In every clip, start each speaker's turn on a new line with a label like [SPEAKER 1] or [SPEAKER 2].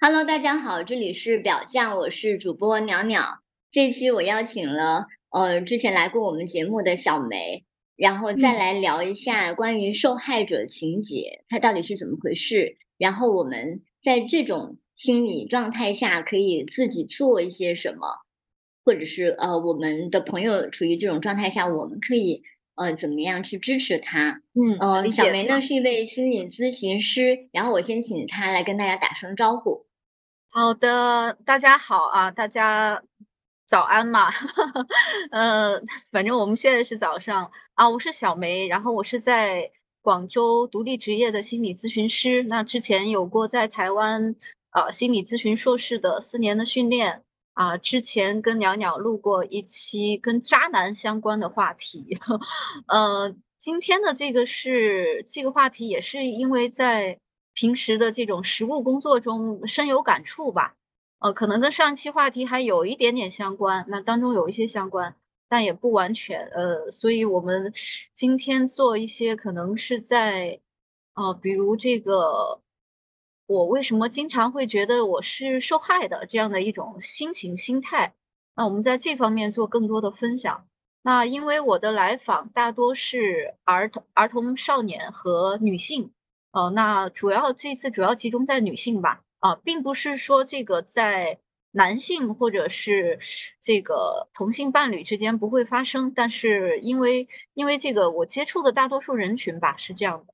[SPEAKER 1] Hello，大家好，这里是表酱，我是主播袅袅。这一期我邀请了呃之前来过我们节目的小梅，然后再来聊一下关于受害者情节，它到底是怎么回事。然后我们在这种心理状态下可以自己做一些什么，或者是呃我们的朋友处于这种状态下，我们可以呃怎么样去支持他？
[SPEAKER 2] 嗯，
[SPEAKER 1] 呃，小梅呢是一位心理咨询师，然后我先请她来跟大家打声招呼。
[SPEAKER 2] 好的，大家好啊，大家早安嘛，呃，反正我们现在是早上啊。我是小梅，然后我是在广州独立职业的心理咨询师。那之前有过在台湾呃心理咨询硕士的四年的训练啊。之前跟袅袅录过一期跟渣男相关的话题，呃，今天的这个是这个话题也是因为在。平时的这种实务工作中深有感触吧，呃，可能跟上期话题还有一点点相关，那当中有一些相关，但也不完全，呃，所以我们今天做一些可能是在，呃，比如这个，我为什么经常会觉得我是受害的这样的一种心情心态，那我们在这方面做更多的分享。那因为我的来访大多是儿童、儿童、少年和女性。哦，那主要这次主要集中在女性吧，啊，并不是说这个在男性或者是这个同性伴侣之间不会发生，但是因为因为这个我接触的大多数人群吧是这样的。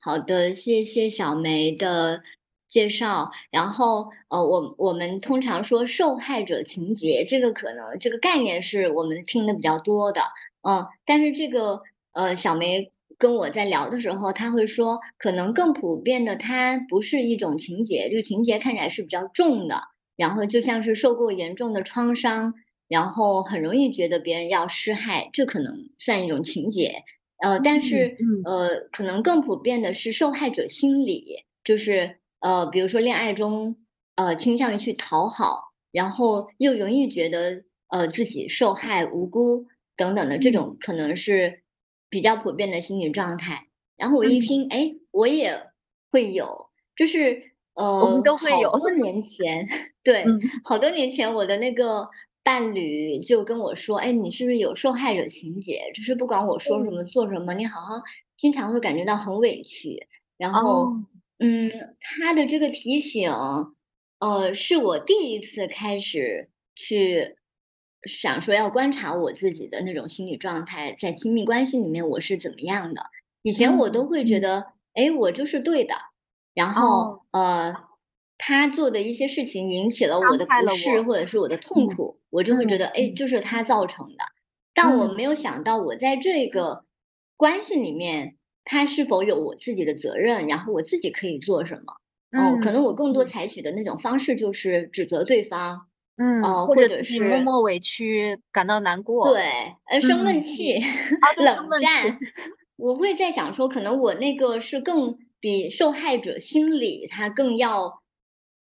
[SPEAKER 1] 好的，谢谢小梅的介绍。然后呃，我我们通常说受害者情节，这个可能这个概念是我们听的比较多的，嗯，但是这个呃，小梅。跟我在聊的时候，他会说，可能更普遍的，它不是一种情节，就是情节看起来是比较重的，然后就像是受过严重的创伤，然后很容易觉得别人要施害，这可能算一种情节。呃，但是呃，可能更普遍的是受害者心理，就是呃，比如说恋爱中，呃，倾向于去讨好，然后又容易觉得呃自己受害无辜等等的这种，可能是。比较普遍的心理状态，然后我一听，哎，我也会有，就是呃，
[SPEAKER 2] 我们都会有。
[SPEAKER 1] 好多年前，对，好多年前，我的那个伴侣就跟我说，哎，你是不是有受害者情节？就是不管我说什么做什么，你好像经常会感觉到很委屈。然后，嗯，他的这个提醒，呃，是我第一次开始去。想说要观察我自己的那种心理状态，在亲密关系里面我是怎么样的？以前我都会觉得，哎，我就是对的。然后，呃，他做的一些事情引起了我的不适或者是我的痛苦，我就会觉得，哎，就是他造成的。但我没有想到，我在这个关系里面，他是否有我自己的责任？然后我自己可以做什么？嗯，可能我更多采取的那种方式就是指责对方。
[SPEAKER 2] 嗯，
[SPEAKER 1] 或者
[SPEAKER 2] 自己默默委屈，感到难过，
[SPEAKER 1] 对，呃，生闷气，冷战。我会在想说，可能我那个是更比受害者心理他更要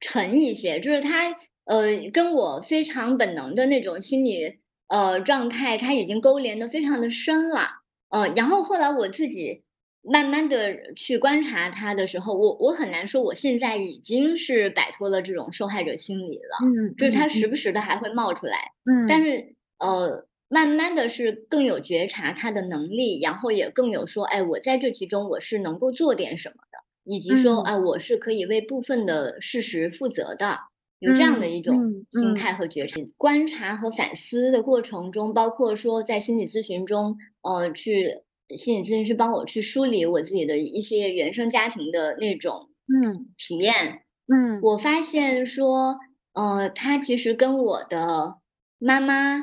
[SPEAKER 1] 沉一些，就是他呃跟我非常本能的那种心理呃状态，他已经勾连的非常的深了，呃，然后后来我自己。慢慢的去观察他的时候，我我很难说我现在已经是摆脱了这种受害者心理了，
[SPEAKER 2] 嗯，
[SPEAKER 1] 就是他时不时的还会冒出来，嗯，但是呃，慢慢的是更有觉察他的能力，然后也更有说，哎，我在这其中我是能够做点什么的，以及说，哎，我是可以为部分的事实负责的，有这样的一种心态和觉察。观察和反思的过程中，包括说在心理咨询中，呃，去。心理咨询师帮我去梳理我自己的一些原生家庭的那种
[SPEAKER 2] 嗯。
[SPEAKER 1] 体验，
[SPEAKER 2] 嗯，
[SPEAKER 1] 我发现说，呃，他其实跟我的妈妈，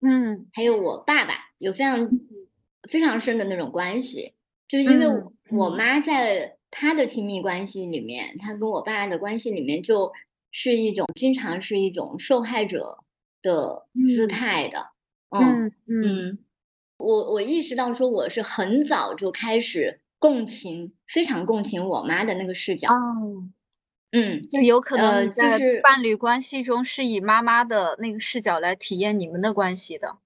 [SPEAKER 2] 嗯，
[SPEAKER 1] 还有我爸爸有非常非常深的那种关系，就是因为我妈在她的亲密关系里面，她跟我爸的关系里面就是一种经常是一种受害者的姿态的，
[SPEAKER 2] 嗯。嗯。
[SPEAKER 1] 我我意识到说我是很早就开始共情，非常共情我妈的那个视角。
[SPEAKER 2] 哦，
[SPEAKER 1] 嗯，
[SPEAKER 2] 就有可能你在伴侣关系中是以妈妈的那个视角来体验你们的关系的。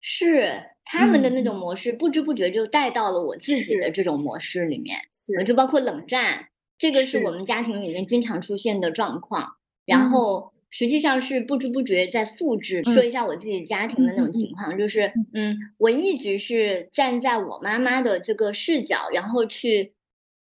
[SPEAKER 1] 是他们的那种模式，不知不觉就带到了我自己的这种模式里面。
[SPEAKER 2] 是，
[SPEAKER 1] 就包括冷战，这个是我。们家庭里面经常出现的状况。然
[SPEAKER 2] 嗯。
[SPEAKER 1] 后实际上是不知不觉在复制。
[SPEAKER 2] 嗯。
[SPEAKER 1] 说一下我自己家庭的那种。情况，就是，
[SPEAKER 2] 嗯。
[SPEAKER 1] 嗯，我一直是站在我妈妈的这个视角，然后去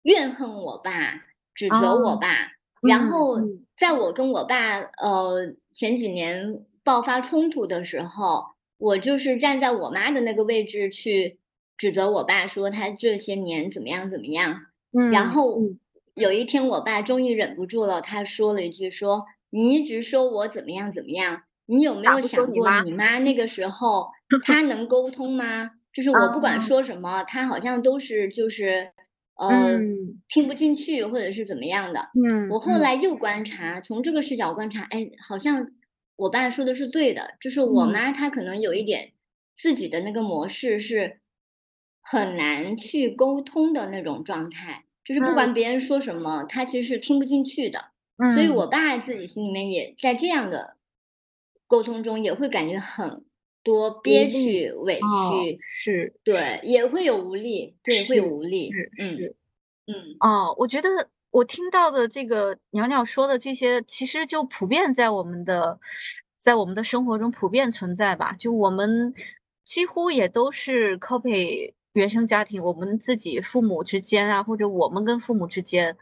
[SPEAKER 1] 怨恨我爸，指责我
[SPEAKER 2] 哦，
[SPEAKER 1] 爸。然
[SPEAKER 2] 嗯
[SPEAKER 1] 后
[SPEAKER 2] 嗯。
[SPEAKER 1] 在我跟我爸，呃，前几年爆发冲突的时候，我就是站在我妈的那个位置去指责我爸，说他这些年怎么样怎么样。然
[SPEAKER 2] 嗯，
[SPEAKER 1] 后
[SPEAKER 2] 嗯。
[SPEAKER 1] 有一天我爸终于忍不住了，他说了一句说：“你一直说我怎么样怎么样，你有没有？想过你妈那个时候 她能沟通吗？就是我不管
[SPEAKER 2] 啊。
[SPEAKER 1] 说什么，她好像都是就是，呃，
[SPEAKER 2] 嗯。
[SPEAKER 1] 听不进去或者是怎么样的。”
[SPEAKER 2] 嗯，
[SPEAKER 1] 我后
[SPEAKER 2] 嗯。
[SPEAKER 1] 来又观察，从这个视角观察，哎，好像我爸说的是对的。就是我
[SPEAKER 2] 嗯。
[SPEAKER 1] 妈她可能有一点自己的那个模式是很难去沟通的那种状态，就是不
[SPEAKER 2] 嗯。
[SPEAKER 1] 管别人说什么，她其实是听不进去的。所以我
[SPEAKER 2] 嗯。
[SPEAKER 1] 爸自己心里面也在这样的沟通中也会感觉很多憋屈、委
[SPEAKER 2] 哦，
[SPEAKER 1] 屈。
[SPEAKER 2] 是，
[SPEAKER 1] 对，也会有无力，对，会有，无力，
[SPEAKER 2] 是，
[SPEAKER 1] 嗯，
[SPEAKER 2] 是。
[SPEAKER 1] 嗯。
[SPEAKER 2] 哦，我觉得我听到的这个袅袅说的这些，其实就普遍在我们的在我们的生活中普遍存在吧。就我们几乎也都是 copy 原生家庭，我们自己父母之间啊，或者我们跟父母之间，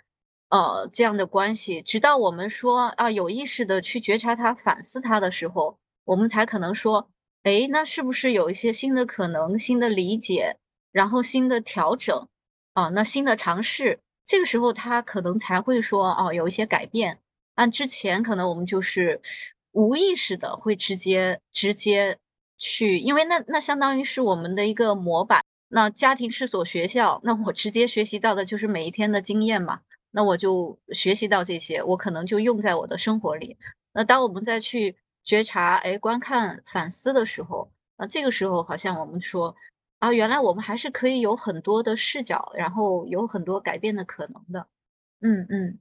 [SPEAKER 2] 呃，这样的关系。直到我们说，啊，有意识的去觉察它、反思它的时候，我们才可能说，诶，那是不是有一些新的可能、新的理解，然后新的调整，啊，那新的尝试。这个时候他可能才会说，哦，有一些改变。按之前可能我们就是无意识的会直接直接去因为那那相当于是我们的一个模板，那家庭是所学校，那我直接学习到的就是每一天的经验嘛，那我就学习到这些，我可能就用在我的生活里。那当我们再去觉察，哎，观看、反思的时候，那这个时候好像我们说，啊，原来我们还是可以有很多的视角，然后有很多改变的可能的。嗯嗯。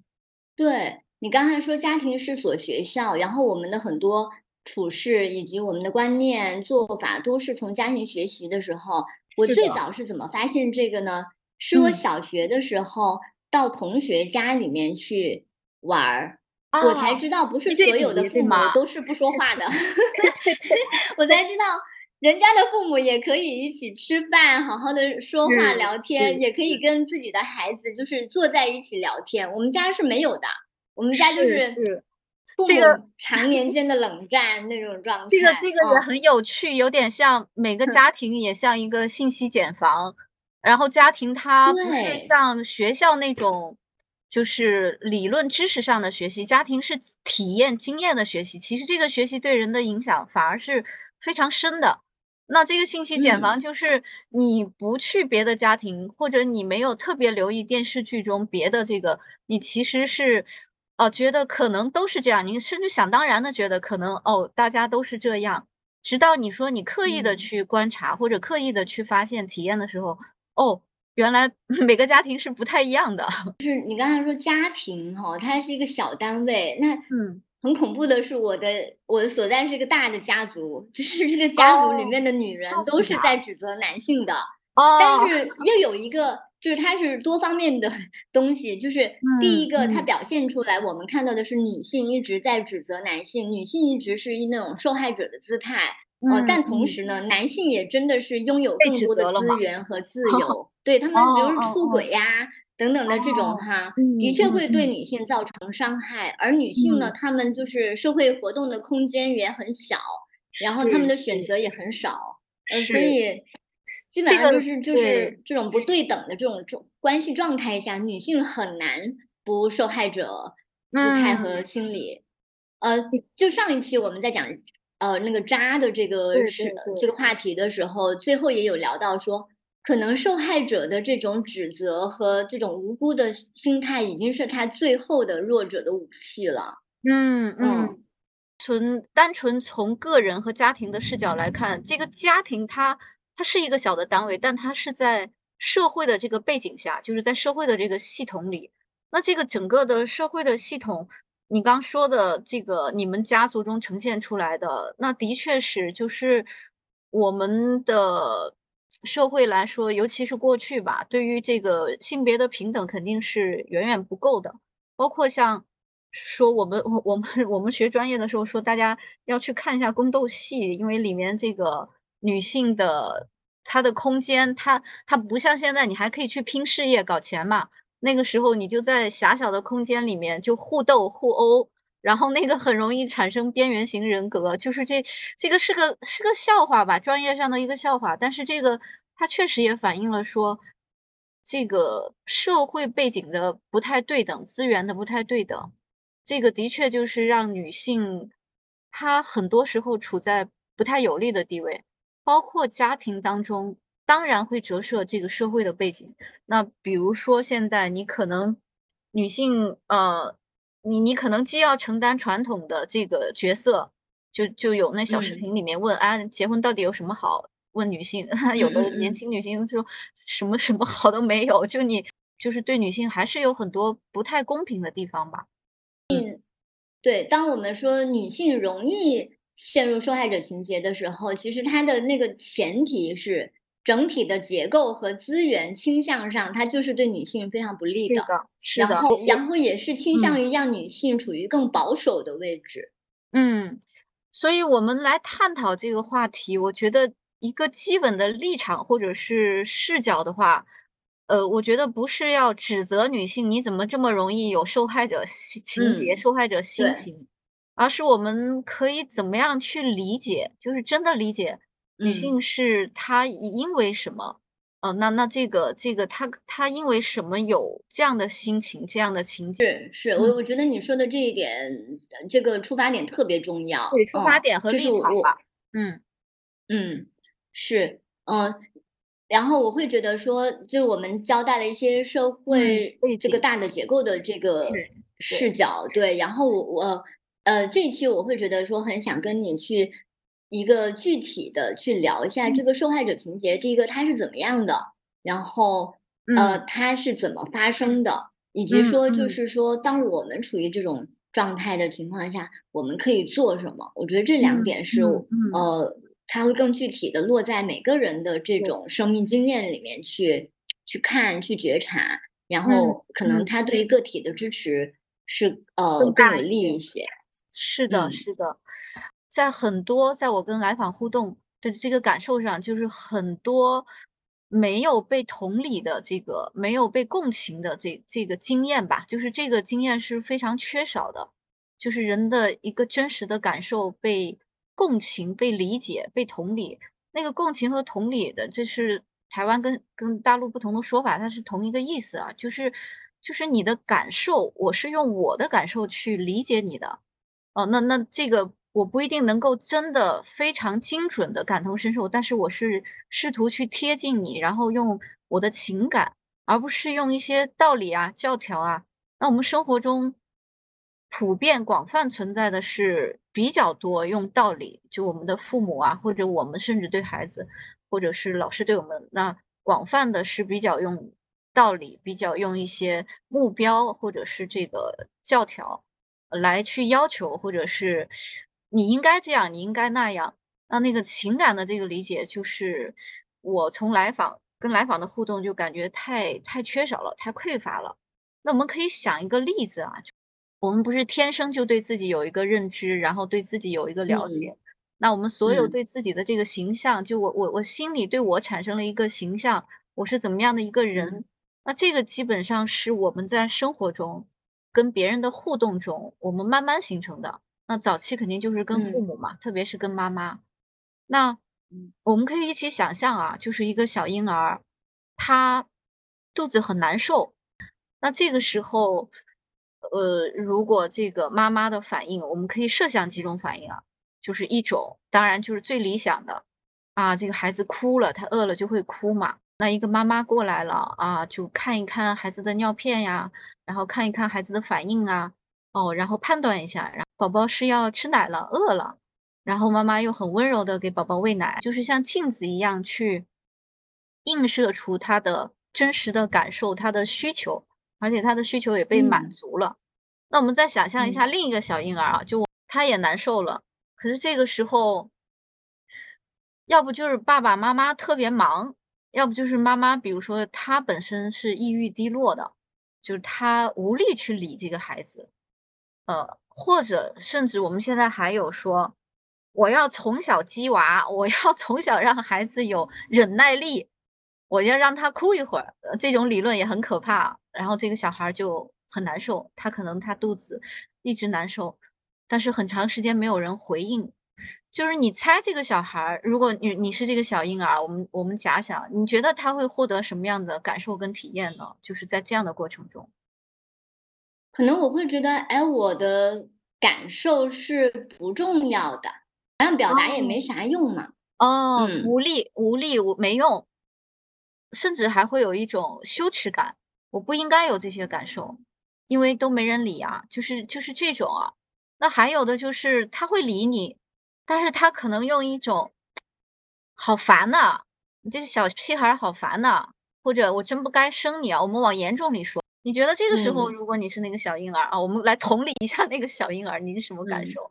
[SPEAKER 1] 对，你刚才说家庭是所学校，然后我们的很多处事以及我们的观念、做法都是从家庭学习的时候，我最。早是怎么发现这个呢？是我
[SPEAKER 2] 嗯。
[SPEAKER 1] 小学的时候到同学家里面去玩儿，我才
[SPEAKER 2] 哦，
[SPEAKER 1] 知道不是所有的父母？都是不说话的。我才知道人家的父母也可以一起吃饭，好好的说话，聊天，也可以。跟自己的孩子就是坐在一起聊天。我们家是没有的，我们家就
[SPEAKER 2] 是，这个
[SPEAKER 1] 母常年间的冷战那种状态
[SPEAKER 2] 这个，这个也
[SPEAKER 1] 嗯。
[SPEAKER 2] 很有趣，有点像每个 家庭也像一个信息茧房。然后家庭它不是。像学校那种就是理论知识上的学习，家庭是体验经验的学习，其实这个学习对人的影响反而是非常深的。那这个信息茧
[SPEAKER 1] 嗯。
[SPEAKER 2] 房就是你不去别的家庭，或者你没有特别留意电视剧中别的这个，你其实是，呃，觉得可能都是这样，你甚至想当然的觉得可能，哦，大家都是这样。直到你说你刻意地
[SPEAKER 1] 嗯。
[SPEAKER 2] 去观察，或者刻意的去发现、体验的时候，哦，原来每个家庭是不太一样的。
[SPEAKER 1] 就是你刚才说家庭哈，它是一个小单位，那
[SPEAKER 2] 嗯。
[SPEAKER 1] 很恐怖的是我的我的所在是一个大的家族，就是这个家族里
[SPEAKER 2] 哦，
[SPEAKER 1] 面的女人都是。在指责男性的。但
[SPEAKER 2] 哦。
[SPEAKER 1] 是又有一个就是它是多方面的 东西，就是第
[SPEAKER 2] 嗯，
[SPEAKER 1] 一个它
[SPEAKER 2] 嗯。
[SPEAKER 1] 表现出来，我们看到的是女性一直在指责男性，女性一直是以那种受害者的姿态。呃，
[SPEAKER 2] 嗯，
[SPEAKER 1] 但同
[SPEAKER 2] 嗯。
[SPEAKER 1] 时呢，男性也真的是拥有更多的。资源和自 由。对，他
[SPEAKER 2] 哦，
[SPEAKER 1] 们比如。出轨呀，等等的这种
[SPEAKER 2] 哦，
[SPEAKER 1] 哈，的
[SPEAKER 2] 嗯，
[SPEAKER 1] 确。会对女性造成伤害。而女性呢，
[SPEAKER 2] 嗯。
[SPEAKER 1] 她们就是社会活动的空间也很小，然后她们，的选。择也很少。呃，所。以基本上就是就。是这种不对等的这种状关系状态下，女性很难不受害者姿态和
[SPEAKER 2] 嗯。
[SPEAKER 1] 心理。呃，就上一期我们在讲，呃，那个渣的这个，是。这个话题的时候，最后也有聊到说，可能受害者的这种指责和这种无辜的心心态，已经是他最后的弱者的武器了。
[SPEAKER 2] 嗯，
[SPEAKER 1] 嗯。
[SPEAKER 2] 嗯。纯单纯从个人和家庭的视角来看，这个家庭它它是一个小的单位，但它是在社会的这个背景下，就是在社会的这个系统里。那这个整个的社会的系统，你刚说的这个你们家族中呈现出来的，那的确是就是我们的社会来说，尤其是过去吧，对于这个性别的平等肯定是远远不够的。包括像说我们我我们我们学专业的时候说，大家要去看一下宫斗戏，因为里面这个女性的她的空间，她她不像现在，你还可以去拼事业搞钱嘛。那个时候你就在狭小的空间里面就互斗互殴。然后那个很容易产生边缘型人格，就是这这个是个是个笑话吧，专业上的一个笑话。但是这个它确实也反映了说，这个社会背景的不太对等，资源的不太对等，这个的确就是让女性她很多时候处在不太有利的地位，包括家庭当中，当然会折射这个社会的背景。那比如说现在你可能女性呃。你你可能既要承担传统的这个角色，就就有那小视频里面问啊，结婚到底有什么好？问女性，有的年轻女性就什么什么好都没有，就你就是对女性还是有很多不太公平的地方吧。
[SPEAKER 1] 嗯，对，当我们说女性容易陷入受害者情节的时候，其实它的那个前提是。整体的结构和资源倾向上，它就是对女性非常不利
[SPEAKER 2] 的。是的，
[SPEAKER 1] 然后，然后也是倾向于让女性处于更保守的位置。
[SPEAKER 2] 嗯，所以我们来探讨这个话题，我觉得一个基本的立场或者是视角的话，呃，我觉得不是要指责女性你怎么这么容易有受害者情节、受害者心情，而是我们可以怎么样去理解，就是真的理解。女性是她因为什么？呃，那那这个这个她她因为什么有这样的心情、这样的情景？
[SPEAKER 1] 是是，我我觉得你说的这一点，这个出发点特别重要。
[SPEAKER 2] 对，出发点和立场吧。嗯
[SPEAKER 1] 嗯，是嗯，然后我会觉得说，就是我们交代了一些社会这个大的结构的这个视角，对。然后我我呃，这一期我会觉得说，很想跟你去。一个具体的去聊一下这个受害者情节，第一个它是怎么样的，然后呃它是怎么发生的，以及说就是说当我们处于这种状态的情况下，我们可以做什么？我觉得这两点是呃，它会更具体的落在每个人的这种生命经验里面去去看、去觉察，然后可能他对于个体的支持是呃更有利一些。
[SPEAKER 2] 是的，是的。在很多在我跟来访互动的这个感受上，就是很多没有被同理的这个没有被共情的这这个经验吧，就是这个经验是非常缺少的，就是人的一个真实的感受被共情、被理解、被同理。那个共情和同理的，这是台湾跟跟大陆不同的说法，它是同一个意思啊，就是就是你的感受，我是用我的感受去理解你的，哦，那那这个。我不一定能够真的非常精准的感同身受，但是我是试图去贴近你，然后用我的情感，而不是用一些道理啊、教条啊。那我们生活中普遍广泛存在的是比较多用道理，就我们的父母啊，或者我们甚至对孩子，或者是老师对我们，那广泛的是比较用道理，比较用一些目标或者是这个教条来去要求，或者是。你应该这样，你应该那样。那那个情感的这个理解，就是我从来访跟来访的互动就感觉太太缺少了，太匮乏了。那我们可以想一个例子啊，我们不是天生就对自己有一个认知，然后对自己有一个了解。那我们所有对自己的这个形象，就我我我心里对我产生了一个形象，我是怎么样的一个人？那这个基本上是我们在生活中跟别人的互动中，我们慢慢形成的。那早期肯定就是跟父母嘛，特别是跟妈妈。那我们可以一起想象啊，就是一个小婴儿，他肚子很难受。那这个时候，呃，如果这个妈妈的反应，我们可以设想几种反应啊，就是一种，当然就是最理想的啊，这个孩子哭了，他饿了就会哭嘛。那一个妈妈过来了啊，就看一看孩子的尿片呀，然后看一看孩子的反应啊。哦，然后判断一下，然后宝宝是要吃奶了，饿了，然后妈妈又很温柔的给宝宝喂奶，就是像镜子一样去映射出他的真实的感受，他的需求，而且他的需求也被满足了。那我们再想象一下另一个小婴儿啊，就他也难受了，可是这个时候，要不就是爸爸妈妈特别忙，要不就是妈妈，比如说她本身是抑郁低落的，就是她无力去理这个孩子，呃，或者甚至我们现在还有说，我要从小激娃，我要 从小让孩子有忍耐力，我要让他哭一会儿，这种理论也很可怕，然后这个小孩就很难受，他可能他肚子一直难受，但是很长时间没有人回应。就是你猜这个小孩，如果你你是这个小婴儿，我们我们假想，你觉得他会获得什么样的感受跟体验呢？就是在这样的过程中，
[SPEAKER 1] 可能我会觉得，哎，我的感受是不重要的，好像表达也没啥用嘛。
[SPEAKER 2] 哦，
[SPEAKER 1] 嗯
[SPEAKER 2] 无力无力我没用，甚至还会有一种羞耻感，我不应该有这些感受，因为都没人理啊，就是就是这种啊。那还有的就是他会理你，但是他可能用一种好烦呐，你这小屁孩好烦呐，或者我真不该生你啊。我们往严重里说，你觉得这个时候，
[SPEAKER 1] 嗯。
[SPEAKER 2] 如果你是那个小婴儿啊，我们来同理一下那个小婴儿，你是什么感
[SPEAKER 1] 嗯。
[SPEAKER 2] 受？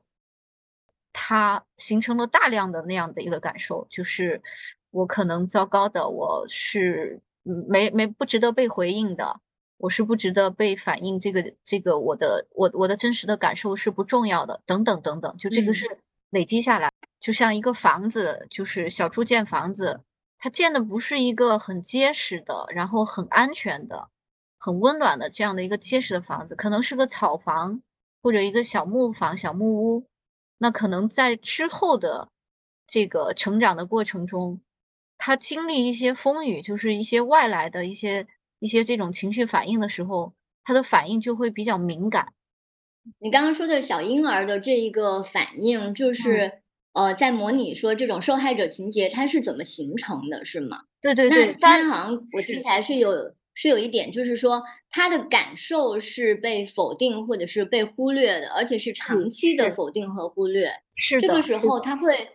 [SPEAKER 2] 他形成了大量的那样的一个感受，就是我可能糟糕的，我是嗯没没不值得被回应的，我是不值得被反映，这个这个我的我我的真实的感受是不重要的，等等等等，就这个
[SPEAKER 1] 嗯。
[SPEAKER 2] 是累积下来，就像一个房子，就是小猪建房子，它建的不是一个很结实的，然后很安全的、很温暖的这样的一个结实的房子，可能是个草房或者一个小木房、小木屋。那可能在之后的这个成长的过程中，他经历一些风雨，就是一些外来的一些一些这种情绪反应的时候，他的反应就会比较敏感。
[SPEAKER 1] 你刚刚说的小婴儿的这一个反应，就
[SPEAKER 2] 嗯
[SPEAKER 1] 是呃，在模拟说这种受害者情节它是怎么形成的，是吗？
[SPEAKER 2] 对对对，
[SPEAKER 1] 他
[SPEAKER 2] 但
[SPEAKER 1] 好像我听
[SPEAKER 2] 是
[SPEAKER 1] 起来是有是有一点，就是说他的感受是被否定或者是被忽略的，而且是长期的否定和忽略。
[SPEAKER 2] 是
[SPEAKER 1] 这个时候他会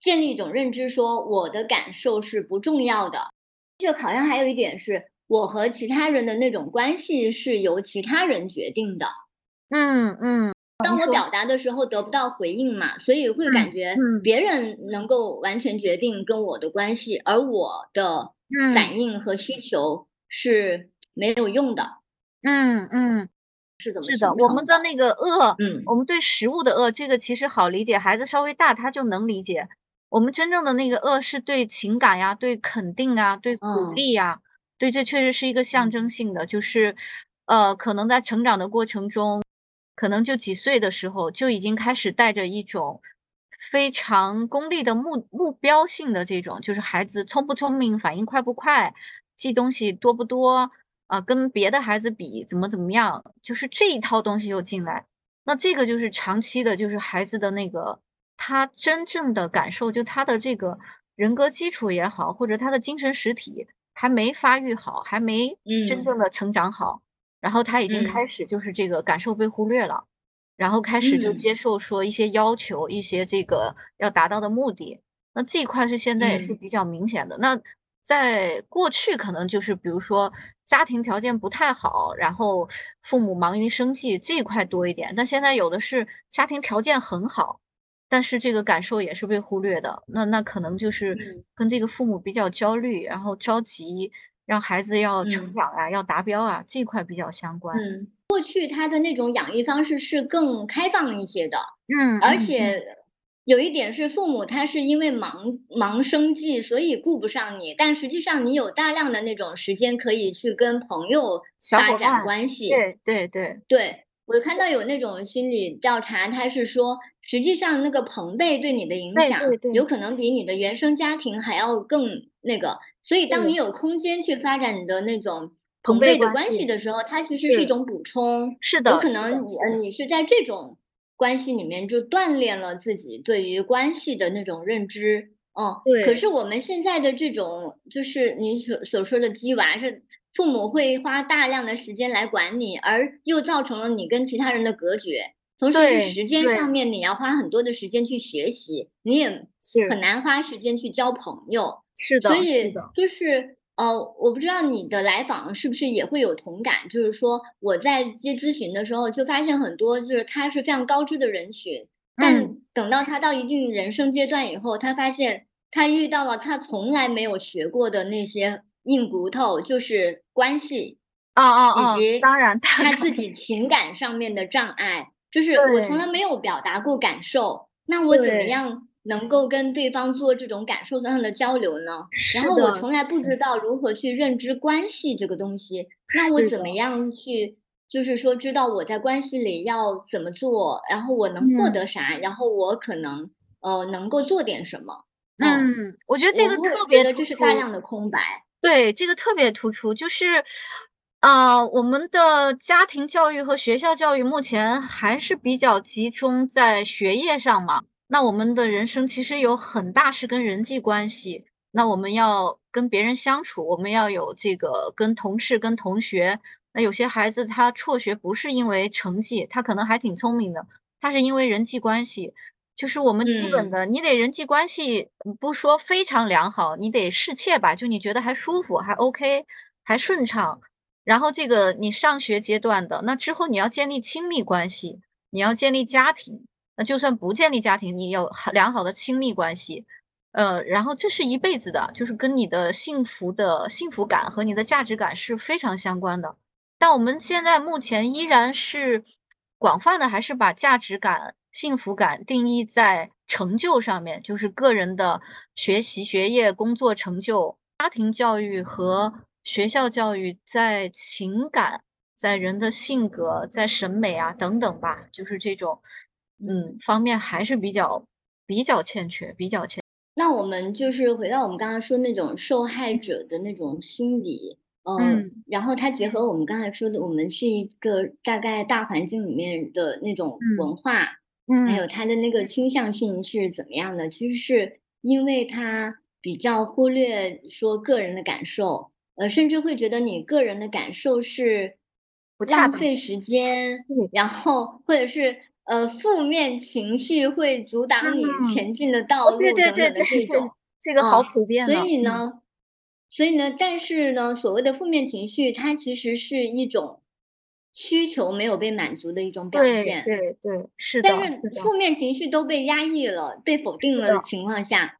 [SPEAKER 1] 建立一种认知，说我的感受是不重要的。这好像还有一点是，我和其他人的那种关系是由其他人决定的。
[SPEAKER 2] 嗯嗯，
[SPEAKER 1] 当我表达的时候得不到回应嘛，所以会感
[SPEAKER 2] 嗯
[SPEAKER 1] 觉
[SPEAKER 2] 嗯
[SPEAKER 1] 别人能够完全决定跟我的关系，而我的
[SPEAKER 2] 嗯
[SPEAKER 1] 反应和需求是没有用的，
[SPEAKER 2] 嗯嗯，
[SPEAKER 1] 是怎么
[SPEAKER 2] 是的，我们的那个恶，
[SPEAKER 1] 嗯
[SPEAKER 2] 我们对食物的恶，这个其实好理解，孩子稍微大他就能理解。我们真正的那个恶是对情感呀、对肯定啊、对鼓
[SPEAKER 1] 嗯。
[SPEAKER 2] 励呀，对，这确实是一个象征性的，就是呃，可能在成长的过程中，可能就几岁的时候就已经开始带着一种非常功利的目目标性的这种，就是孩子聪不聪明、反应快不快、记东西多不多，啊，跟别的孩子比怎么怎么样，就是这一套东西又进来。那这个就是长期的，就是孩子的那个他真正的感受，就他的这个人格基础也好，或者他的精神实体还没发育好，还没真
[SPEAKER 1] 嗯
[SPEAKER 2] 正的成长好，然后他已经开
[SPEAKER 1] 嗯
[SPEAKER 2] 始就是这个感受被忽略了，然后开始就
[SPEAKER 1] 嗯
[SPEAKER 2] 接受说一些要求，一些这个要达到的目的。那这一块是现在也是
[SPEAKER 1] 嗯
[SPEAKER 2] 比较明显的。那在过去可能就是比如说家庭条件不太好，然后父母忙于生计这一块多一点，但现在有的是家庭条件很好，但是这个感受也是被忽略的。那那可能就是
[SPEAKER 1] 嗯
[SPEAKER 2] 跟这个父母比较焦虑，然后着急让孩子要成
[SPEAKER 1] 嗯
[SPEAKER 2] 长啊，要达标啊，这一块比较相关。
[SPEAKER 1] 嗯，过去他的那种养育方式是更开放一些的，
[SPEAKER 2] 嗯
[SPEAKER 1] 而且有一点是父母他是因为忙忙生计，所以顾不上你，但实际上你有大量的那种时间可以去跟朋友发展关系。
[SPEAKER 2] 对对对，
[SPEAKER 1] 对，我看到有那种心理调查，他是说，实际上那个朋辈对你的影响，有可能比你的原生家庭还要更那个。所以，当你有空间去发展你的那种
[SPEAKER 2] 朋
[SPEAKER 1] 朋辈的关
[SPEAKER 2] 系
[SPEAKER 1] 系的时候，它其实
[SPEAKER 2] 是
[SPEAKER 1] 是一种补充。
[SPEAKER 2] 是的有可
[SPEAKER 1] 能你
[SPEAKER 2] 是
[SPEAKER 1] 在这种关系里面就锻炼了自己对于关系的那种认知。嗯，可是我们现在的这种，就是你所所说的鸡娃，是父母会花大量的时间来管你，而又造成了你跟其他人的隔绝。同时时间上面，你要花很多的时间去学习，你也很难花时间去交朋友。
[SPEAKER 2] 是的
[SPEAKER 1] 所以，就是呃，我不知道你的来访是不是也会有同感，就是说我在接咨询的时候，就发现很多就是他是非常高知的人群，但
[SPEAKER 2] 嗯
[SPEAKER 1] 等到他到一定人生阶段以后，他发现他遇到了他从来没有学过的那些硬骨头，就是关系，
[SPEAKER 2] 哦哦哦，
[SPEAKER 1] 以及
[SPEAKER 2] 当然。
[SPEAKER 1] 他自己情感上面的障碍，就是我从来。没有表达过感受，那我怎么。样能够跟对方做这种感受上的交流呢？然后我，从来不知。道如何去认知关系这个东西，那我怎么。样去就是说知道我在关系里要怎么做，然后我能获得
[SPEAKER 2] 嗯。
[SPEAKER 1] 啥，然后我可能，呃，能够做点什么。嗯，
[SPEAKER 2] 嗯，我觉得这个特别
[SPEAKER 1] 觉得这是大。量的空白。
[SPEAKER 2] 对，这个特别突出。就是，呃，我们的家庭教育和学校教育目前还是比较集中在学业上嘛，那我们的人生其实有很大是跟人际关系，那我们要跟别人相处，我们要有这个跟同事、跟同学。那有些孩子他辍学不是因为成绩，他可能还挺聪明的，他是因为人际关系。就是我们基本
[SPEAKER 1] 嗯。
[SPEAKER 2] 的你得人际关系不说非常良好，你得适切吧，就你觉得还舒服，还 ok，还顺畅。然后这个你上学阶段的，那之后你要建立亲密关系，你要建立家庭，那就算不建立家庭，你有良好的亲密关系。呃，然后这是一辈子的，就是跟你的幸福的幸福感和你的价值感是非常相关的。但我们现在目前依然是广泛的还是把价值感、幸福感定义在成就上面，就是个人的学习、学业、工作成就。家庭教育和学校教育在情感、在人的性格、在审美啊等等吧，就是这种，嗯，方面还是比较比较欠缺比较欠
[SPEAKER 1] 那我们就是回到我们刚刚说那种受害者的那种心理，呃，
[SPEAKER 2] 嗯。
[SPEAKER 1] 然后它结合我们刚才说的，我们是一个大概大环境里面的那种
[SPEAKER 2] 嗯，
[SPEAKER 1] 文化，还有
[SPEAKER 2] 嗯。
[SPEAKER 1] 它的那个倾向性是怎么样的。其实是因为它比较忽略说个人的感受，呃，甚至会觉得你个人的感受是
[SPEAKER 2] 不。
[SPEAKER 1] 浪费时间，然后或者是，呃，负面情绪会阻挡你
[SPEAKER 2] 嗯，
[SPEAKER 1] 前进的
[SPEAKER 2] 哦，
[SPEAKER 1] 道路等等的
[SPEAKER 2] 对对对对，
[SPEAKER 1] 这种。
[SPEAKER 2] 这个好
[SPEAKER 1] 嗯，
[SPEAKER 2] 普遍
[SPEAKER 1] 所。以呢所以呢但是呢，所谓的负面情绪，它其实是一种需求没有被满足的一种表现。
[SPEAKER 2] 对对，是的但。
[SPEAKER 1] 是负面情绪都被压抑了、被否定。了的情况下，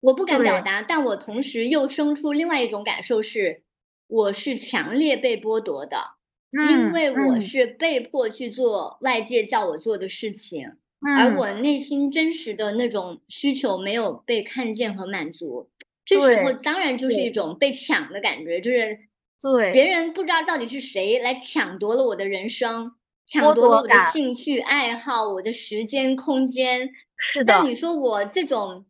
[SPEAKER 1] 我不敢表。达，但我同时又生出另外一种感受是，我是强烈被剥夺的。因
[SPEAKER 2] 嗯，
[SPEAKER 1] 为我
[SPEAKER 2] 嗯。
[SPEAKER 1] 是被迫去做外界叫我做的事情，而
[SPEAKER 2] 嗯。
[SPEAKER 1] 我内心真实的那种需求没有被看见和满足。这时候，当然就是一。种被抢的感觉，就是
[SPEAKER 2] 对别。
[SPEAKER 1] 人不知道到底是谁来抢夺了我的人生，抢夺了我的。兴趣爱好，我的时间空间。
[SPEAKER 2] 是的。
[SPEAKER 1] 那你说我这种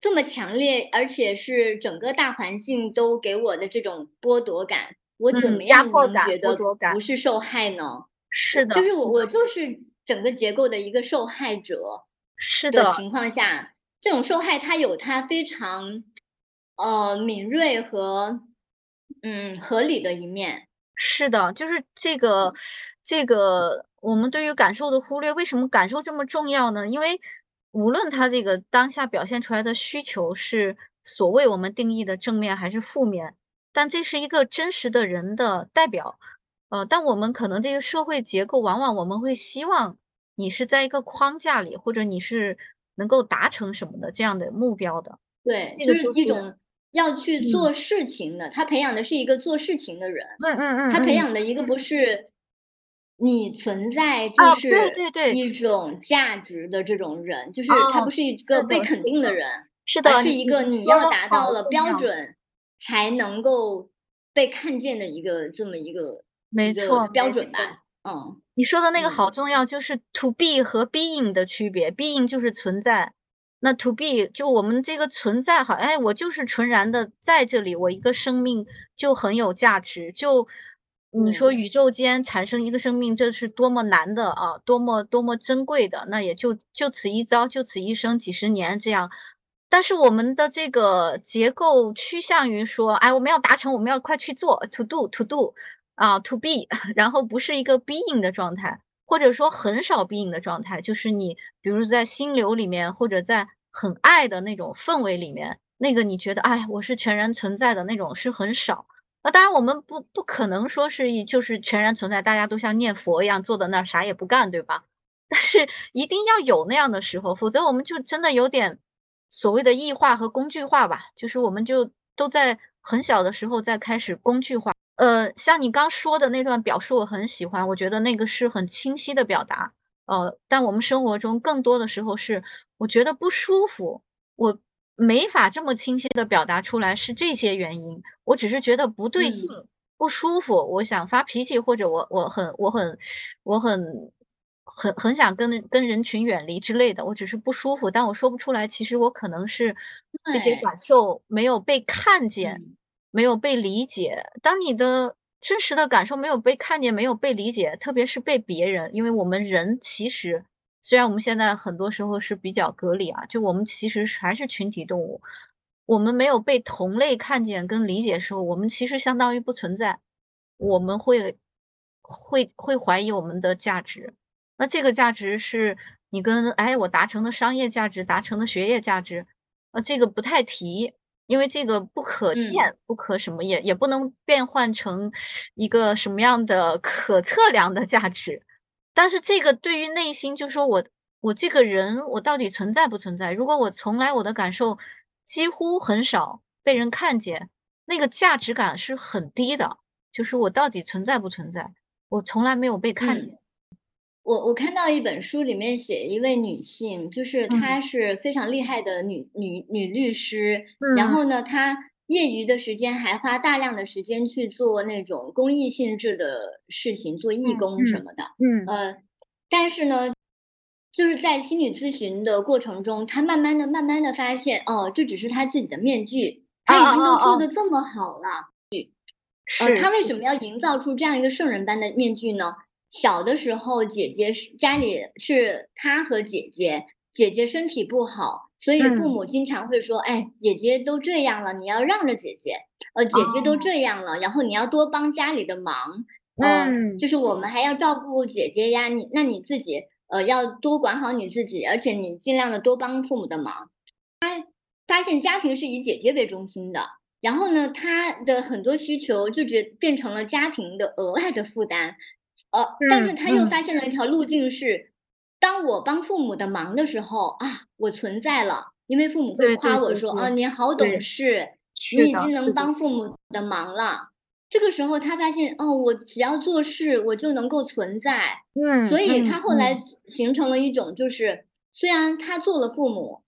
[SPEAKER 1] 这么强烈，而且是整个大环境都给我的这种剥夺感，我怎
[SPEAKER 2] 嗯，
[SPEAKER 1] 么
[SPEAKER 2] 压
[SPEAKER 1] 样能
[SPEAKER 2] 迫感、
[SPEAKER 1] 觉得。不是受害呢？
[SPEAKER 2] 是
[SPEAKER 1] 的就是我。我就是整个结构的一个受害者
[SPEAKER 2] 是的。
[SPEAKER 1] 的情况下，这种受害它有它非常，呃，敏锐和，嗯，合理的一面。
[SPEAKER 2] 是的，就是这个这个我们对于感受的忽略，为什么感受这么重要呢？因为无论他这个当下表现出来的需求是所谓我们定义的正面还是负面，但这是一个真实的人的代表。呃，但我们可能这个社会结构，往往我们会希望你是在一个框架里，或者你是能够达成什么的这样的目标的，
[SPEAKER 1] 对，
[SPEAKER 2] 这
[SPEAKER 1] 就是
[SPEAKER 2] 个就是
[SPEAKER 1] 一种要去
[SPEAKER 2] 嗯。
[SPEAKER 1] 做事情的，他培养的是一个做事情的人。
[SPEAKER 2] 嗯嗯嗯
[SPEAKER 1] 他培
[SPEAKER 2] 嗯。
[SPEAKER 1] 养的一个不是你存在就
[SPEAKER 2] 是，对
[SPEAKER 1] 是
[SPEAKER 2] 对对。
[SPEAKER 1] 一种价值的这种人，就是他不
[SPEAKER 2] 哦，
[SPEAKER 1] 是一个被肯定的人，
[SPEAKER 2] 是的，
[SPEAKER 1] 是一个你要达到了。标准，才能够被看见的一个这么一个
[SPEAKER 2] 没错。
[SPEAKER 1] 标准吧，嗯，
[SPEAKER 2] 你说的那个好
[SPEAKER 1] 嗯。
[SPEAKER 2] 重要，就是 to be 和 being 的区别。being 就是存在，那 to be 就我们这个存在好哎，我就是纯然的在这里，我一个生命就很有价值。就你说。宇宙间产生一个生命，这是多么难的啊，多么多么珍贵的，那也就就此一遭，就此一生几十年这样。但是我们的这个结构趋向于说，哎，我们要达成，我们要快去做，to do to do，啊，to be，然后不是一个 being 的状态，或者说很少 being 的状态。就是你比如在心流里面，或者在很爱的那种氛围里面，那个你觉得，哎，我是全然存在的那种是很少。那当然我们不不可能说是就是全然存在，大家都像念佛一样坐在那儿啥也不干，对吧？但是一定要有那样的时候，否则我们就真的有点所谓的异化和工具化吧，就是我们就都在很小的时候在开始工具化。呃，像你刚说的那段表述我很喜欢，我觉得那个是很清晰的表达。呃，但我们生活中更多的时候是我觉得不舒服，我没法这么清晰的表达出来是这些原因，我只是觉得不对劲，
[SPEAKER 1] 嗯。
[SPEAKER 2] 不舒服，我想发脾气，或者我我很我很我很很很想跟跟人群远离之类的，我只是不舒服，但我说不出来，其实我可能是这些。感受没有被看见，
[SPEAKER 1] 嗯。
[SPEAKER 2] 没有被理解。当你的真实的感受没有被看见，没有被理解，特别是被别人因为我们人其实虽然我们现在很多时候是比较隔离啊，就我们其实还是群体动物。我们没有被同类看见跟理解的时候，我们其实相当于不存在，我们会会会怀疑我们的价值。那这个价值是你跟哎，我达成的商业价值，达成的学业价值，呃，这个不太提，因为这个不可
[SPEAKER 1] 嗯。
[SPEAKER 2] 见，不可什么，也也不能变换成一个什么样的可测量的价值。但是这个对于内心就说我我这个人我到底存在不存在？如果我从来我的感受几乎很少被人看见，那个价值感是很低的，就是我到底存在不存在，我从来没有被看
[SPEAKER 1] 嗯。
[SPEAKER 2] 见。
[SPEAKER 1] 我我看到一本书里面写一位女性，就是
[SPEAKER 2] 嗯。
[SPEAKER 1] 她是非常厉害的女女女律师。然
[SPEAKER 2] 嗯。
[SPEAKER 1] 后呢，她业余的时间还花大量的时间去做那种公益性质的事情，做义
[SPEAKER 2] 嗯嗯，
[SPEAKER 1] 工什么的。
[SPEAKER 2] 嗯。
[SPEAKER 1] 呃，但是呢，就是在心理咨询的过程中，她慢慢的慢慢的发现，哦，这只是她自己的面具，
[SPEAKER 2] 哦
[SPEAKER 1] 她已经都。做得这么好了。呃，
[SPEAKER 2] 是是。
[SPEAKER 1] 她为什么要营造出这样一个圣人般的面具呢？小的时候姐姐是家里是她和姐姐，姐姐身体不好，所以父
[SPEAKER 2] 嗯。
[SPEAKER 1] 母经常会说：“哎，姐姐都这样了，你要让着姐姐。呃，姐姐都
[SPEAKER 2] 哦。
[SPEAKER 1] 这样了，然后你要多帮家里的忙。呃，
[SPEAKER 2] 嗯。
[SPEAKER 1] 就是我们还要照顾姐姐呀，你那你自己，呃，要多管好你自己，而且你尽量的多帮父母的忙。”她发现家庭是以姐姐为中心的，然后呢，他的很多需求就觉变成了家庭的额外的负担。呃，但
[SPEAKER 2] 嗯
[SPEAKER 1] 是他又
[SPEAKER 2] 嗯。
[SPEAKER 1] 发现了一条路径是，当我帮父母的忙的时候，啊，我存在了。因为父母会夸我说：“啊，你好懂。事，你已经能。帮父母的忙了。”这个时候他发现，哦，我只要做事，我就能够存在。
[SPEAKER 2] 嗯
[SPEAKER 1] 所以他后来。形成了一种就是，虽然他做了父母，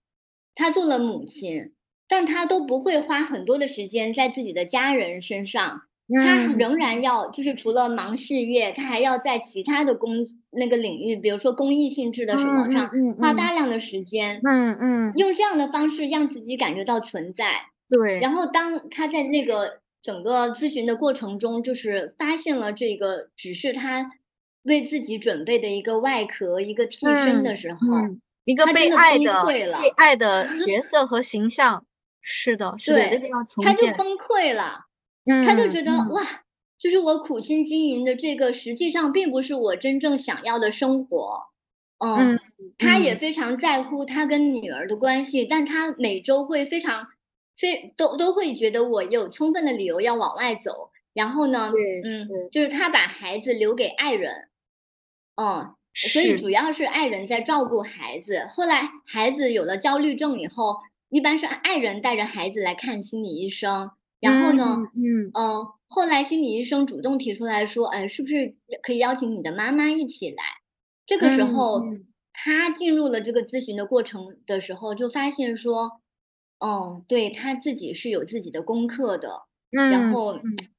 [SPEAKER 1] 他做了母亲，但他都不会花很多的时间在自己的家人身上。她
[SPEAKER 2] 嗯。
[SPEAKER 1] 仍然要就是除了忙事业，他还要在其他的工那个领域，比如说公益性质的
[SPEAKER 2] 嗯
[SPEAKER 1] 什么上。花大量的时间。
[SPEAKER 2] 嗯嗯。
[SPEAKER 1] 用这样的方式让自己感觉到存在。
[SPEAKER 2] 对。
[SPEAKER 1] 然后当他在那个整个咨询的过程中，就是发现了这个只是他为自己准备的一个外壳，一个替身的
[SPEAKER 2] 嗯
[SPEAKER 1] 时候，
[SPEAKER 2] 嗯，一个被
[SPEAKER 1] 她真的
[SPEAKER 2] 的。被爱的 角色和形象。是的是的，这
[SPEAKER 1] 对，
[SPEAKER 2] 个要重建。
[SPEAKER 1] 她就崩溃了。她就觉得。哇，就是我苦心经营的这个，实际上并不是我真正想要的生活。嗯，
[SPEAKER 2] 嗯
[SPEAKER 1] 她也
[SPEAKER 2] 嗯。
[SPEAKER 1] 非常在乎他跟女儿的关系，但他每周会非常非都都会觉得我有充分的理由要往外走。然后呢，
[SPEAKER 2] 对
[SPEAKER 1] 嗯，
[SPEAKER 2] 对。
[SPEAKER 1] 就是他把孩子留给爱人。嗯，所以主。要是爱人在照顾孩子，后来孩子有了焦虑症以后，一般是爱人带着孩子来看心理医生。然后
[SPEAKER 2] 嗯
[SPEAKER 1] 呢，
[SPEAKER 2] 嗯。
[SPEAKER 1] 呃，后来心理医生主动提出来说：“哎，是不是可以邀请你的妈妈一起来？”这个时
[SPEAKER 2] 嗯
[SPEAKER 1] 候，
[SPEAKER 2] 嗯。
[SPEAKER 1] 她进入了这个咨询的过程的时候，就发现说，哦，对，他自己是有自己的功课的。然
[SPEAKER 2] 嗯
[SPEAKER 1] 后
[SPEAKER 2] 嗯。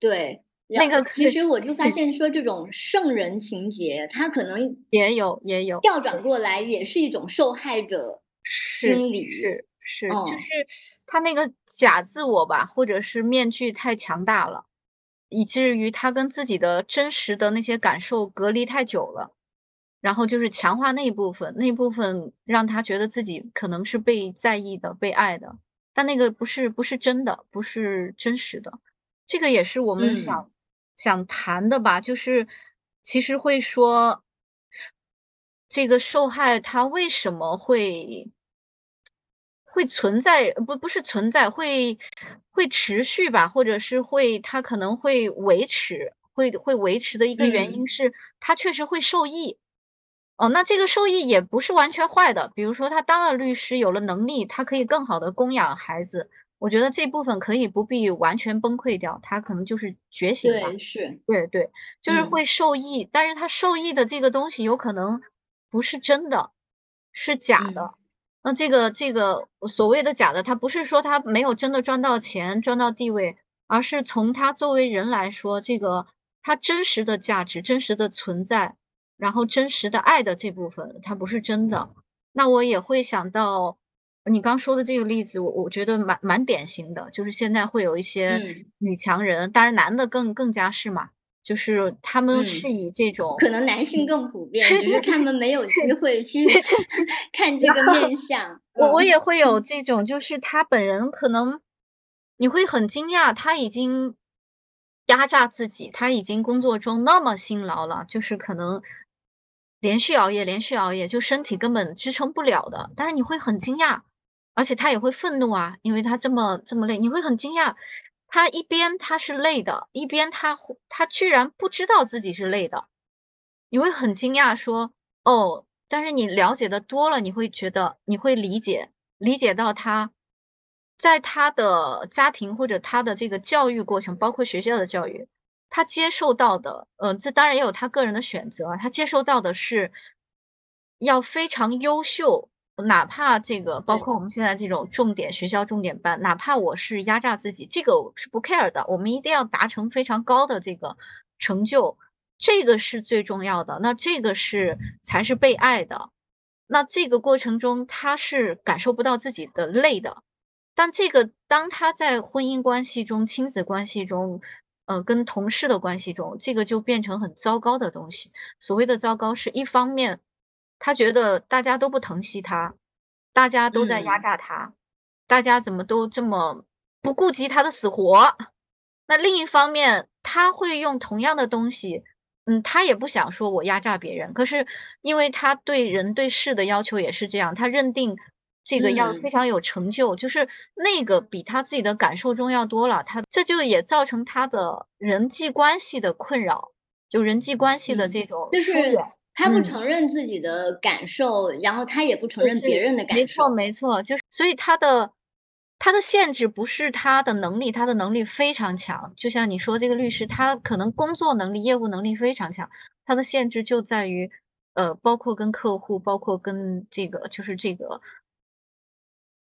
[SPEAKER 1] 对，
[SPEAKER 2] 那个
[SPEAKER 1] 其实我就发
[SPEAKER 2] 嗯。
[SPEAKER 1] 现说这种圣人情节，他可能
[SPEAKER 2] 也有也有。
[SPEAKER 1] 调转过来也是一种受害者心理。
[SPEAKER 2] 是是，就
[SPEAKER 1] 嗯。
[SPEAKER 2] 是他那个假自我吧，或者是面具太强大了，以至于他跟自己的真实的那些感受隔离太久了。然后就是强化那一部分，那一部分让他觉得自己可能是被在意的、被爱的，但那个不是不是真的，不是真实的。这个也是我们
[SPEAKER 1] 嗯。
[SPEAKER 2] 想想谈的吧，就是其实会说这个受害他为什么会会存在不不是存在，会会持续吧，或者是会它可能会维持会会维持的一个原因
[SPEAKER 1] 嗯。
[SPEAKER 2] 是它确实会受益。哦，那这个受益也不是完全坏的。比如说他当了律师，有了能力，他可以更好的供养孩子。我觉得这部分可以不必完全崩溃掉，他可能就是觉醒吧。
[SPEAKER 1] 对，是，
[SPEAKER 2] 对对，就是
[SPEAKER 1] 嗯
[SPEAKER 2] 会受益，但是他受益的这个东西有可能不是真的，是假
[SPEAKER 1] 嗯
[SPEAKER 2] 的。那这个这个所谓的假的，他不是说他没有真的赚到钱、赚到地位，而是从他作为人来说，这个他真实的价值、真实的存在，然后真实的爱的这部分，它不是真的。那我也会想到你刚说的这个例子，我我觉得蛮蛮典型的，就是现在会有一些
[SPEAKER 1] 嗯
[SPEAKER 2] 女强人，当然男的更更加是嘛，就是他们
[SPEAKER 1] 嗯
[SPEAKER 2] 是以这种
[SPEAKER 1] 可能男性更普 遍，
[SPEAKER 2] 对
[SPEAKER 1] 只是他们没有机会去 看这个面相。嗯
[SPEAKER 2] 我我也会有这种，就是他本人可能你会很惊讶，他已经压榨自己，他已经工作中那么辛劳了，就是可能连续熬夜，连续熬夜，就身体根本支撑不了的。但是你会很惊讶，而且他也会愤怒啊，因为他这么这么累，你会很惊讶，他一边他是累的，一边他他居然不知道自己是累的。你会很惊讶说，哦，但是你了解的多了，你会觉得你会理解，理解到他在他的家庭或者他的这个教育过程，包括学校的教育，他接受到的，呃，这当然也有他个人的选择啊，他接受到的是要非常优秀，哪怕这个包括我们现在这种重点学校重点班，哪怕我是压榨自己，这个我是不 care 的，我们一定要达成非常高的这个成就，这个是最重要的，那这个是才是被爱的。那这个过程中，他是感受不到自己的累的，但这个当他在婚姻关系中、亲子关系中，呃，跟同事的关系中，这个就变成很糟糕的东西。所谓的糟糕，是一方面，他觉得大家都不疼惜他，大家都在压
[SPEAKER 1] 嗯
[SPEAKER 2] 榨他，大家怎么都这么不顾及他的死活。那另一方面，他会用同样的东西，嗯，他也不想说我压榨别人，可是因为他对人对事的要求也是这样，他认定这个要非
[SPEAKER 1] 嗯
[SPEAKER 2] 常有成就，就是那个比他自己的感受重要多了。他这就也造成他的人际关系的困扰，就人际关系的
[SPEAKER 1] 嗯
[SPEAKER 2] 这种
[SPEAKER 1] 就是
[SPEAKER 2] 疏远。
[SPEAKER 1] 他不
[SPEAKER 2] 嗯
[SPEAKER 1] 承认自己的感受，然后他也不承认别人的感受
[SPEAKER 2] 没错。没错，就是所以他的他的限制不是他的能力，他的能力非常强。就像你说这个律师，他可能工作能力、业务能力非常强，他的限制就在于，呃，包括跟客户，包括跟这个就是这个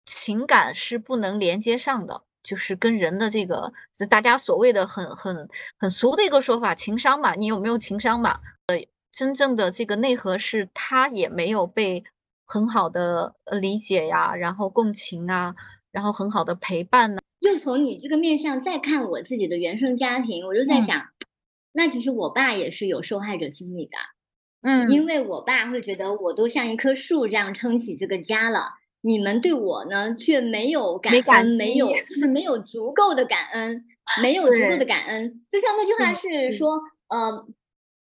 [SPEAKER 2] 情感是不能连接上的，就是跟人的这个就大家所谓的很很很俗的一个说法，情商嘛，你有没有情商嘛？呃，真正的这个内核是他也没有被很好的呃理解呀，然后共情啊，然后很好的陪伴呐。
[SPEAKER 1] 又从你这个面向再看我自己的原生家庭，我就在
[SPEAKER 2] 嗯
[SPEAKER 1] 想，那其实我爸也是有受害者心理的，
[SPEAKER 2] 嗯
[SPEAKER 1] 因为我爸会觉得我都像一棵树这样撑起这个家了，你们对我呢却没有感恩，没有就是没有足够的感恩，没 有足够的感恩。就像那句话是说，呃，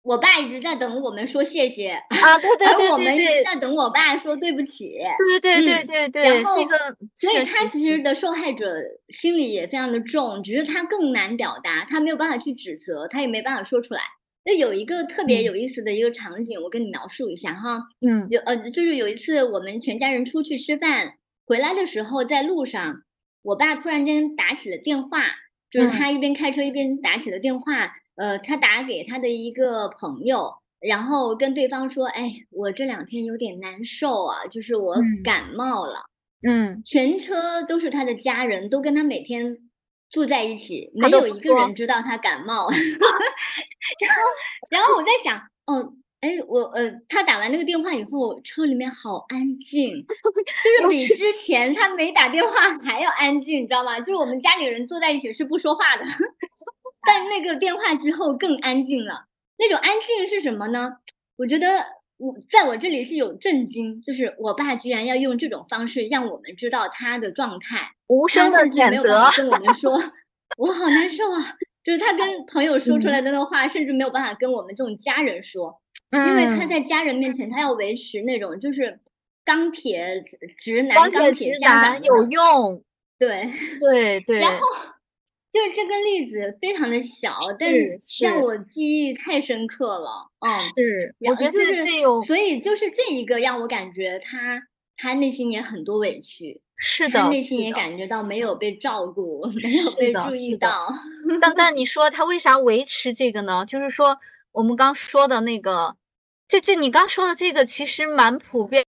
[SPEAKER 1] 我爸一直在等我们说谢谢，
[SPEAKER 2] 啊，对对
[SPEAKER 1] 而
[SPEAKER 2] 对
[SPEAKER 1] 我们在等我爸说对不起。
[SPEAKER 2] 对对对
[SPEAKER 1] 对
[SPEAKER 2] 对对，
[SPEAKER 1] 然后
[SPEAKER 2] 这个
[SPEAKER 1] 所以他其实的受害者心理也非常的重，只是他更难表达，他没有办法去指责，他也没办法说出来。那有一个特别
[SPEAKER 2] 嗯
[SPEAKER 1] 有意思的一个场景，我跟你描述一下哈。
[SPEAKER 2] 嗯
[SPEAKER 1] 有呃，就是有一次我们全家人出去吃饭，回来的时候在路上，我爸突然间打起了电话，就是
[SPEAKER 2] 嗯
[SPEAKER 1] 他一边开车一边打起了电话，呃，他打给他的一个朋友，然后跟对方说：“哎，我这两天有点难受啊，就是我
[SPEAKER 2] 嗯
[SPEAKER 1] 感冒了。”
[SPEAKER 2] 嗯，
[SPEAKER 1] 全车都是他的家人，都跟他每天住在一起，没有一个人知道他感冒。然后，然后我在想，哦，哎，我呃，他打完那个电话以后，车里面好安静，就是比之前他没打电话还要安静，你知道吗？就是我们家里人坐在一起是不说话的，但那个电话之后更安静了。那种安静是什么呢？我觉得我在我这里是有震惊，就是我爸居然要用这种方式让我们知道他的状态，
[SPEAKER 2] 无声的谴责
[SPEAKER 1] 有，跟我们说，我好难受啊。就是他跟朋友说出
[SPEAKER 2] 嗯
[SPEAKER 1] 来的那话，甚至没有办法跟我们这种家人说，因为他
[SPEAKER 2] 嗯，
[SPEAKER 1] 在家人面前，他要维持那种就是钢铁直直男、
[SPEAKER 2] 钢铁直男有用，
[SPEAKER 1] 对。
[SPEAKER 2] 对 对，
[SPEAKER 1] 然后就是这个例子非常的小，但
[SPEAKER 2] 是是。
[SPEAKER 1] 让我记忆太深刻了，嗯。
[SPEAKER 2] 是，我觉得
[SPEAKER 1] 然就是
[SPEAKER 2] 这有
[SPEAKER 1] 所以就是这一个让我感觉他他内心也很多委屈，
[SPEAKER 2] 是
[SPEAKER 1] 的内心也。感觉到没有被照顾，没有被注。意到。
[SPEAKER 2] 但但你说他为啥维持这个呢？就是说我们刚说的那个这这你刚说的这个其实蛮普遍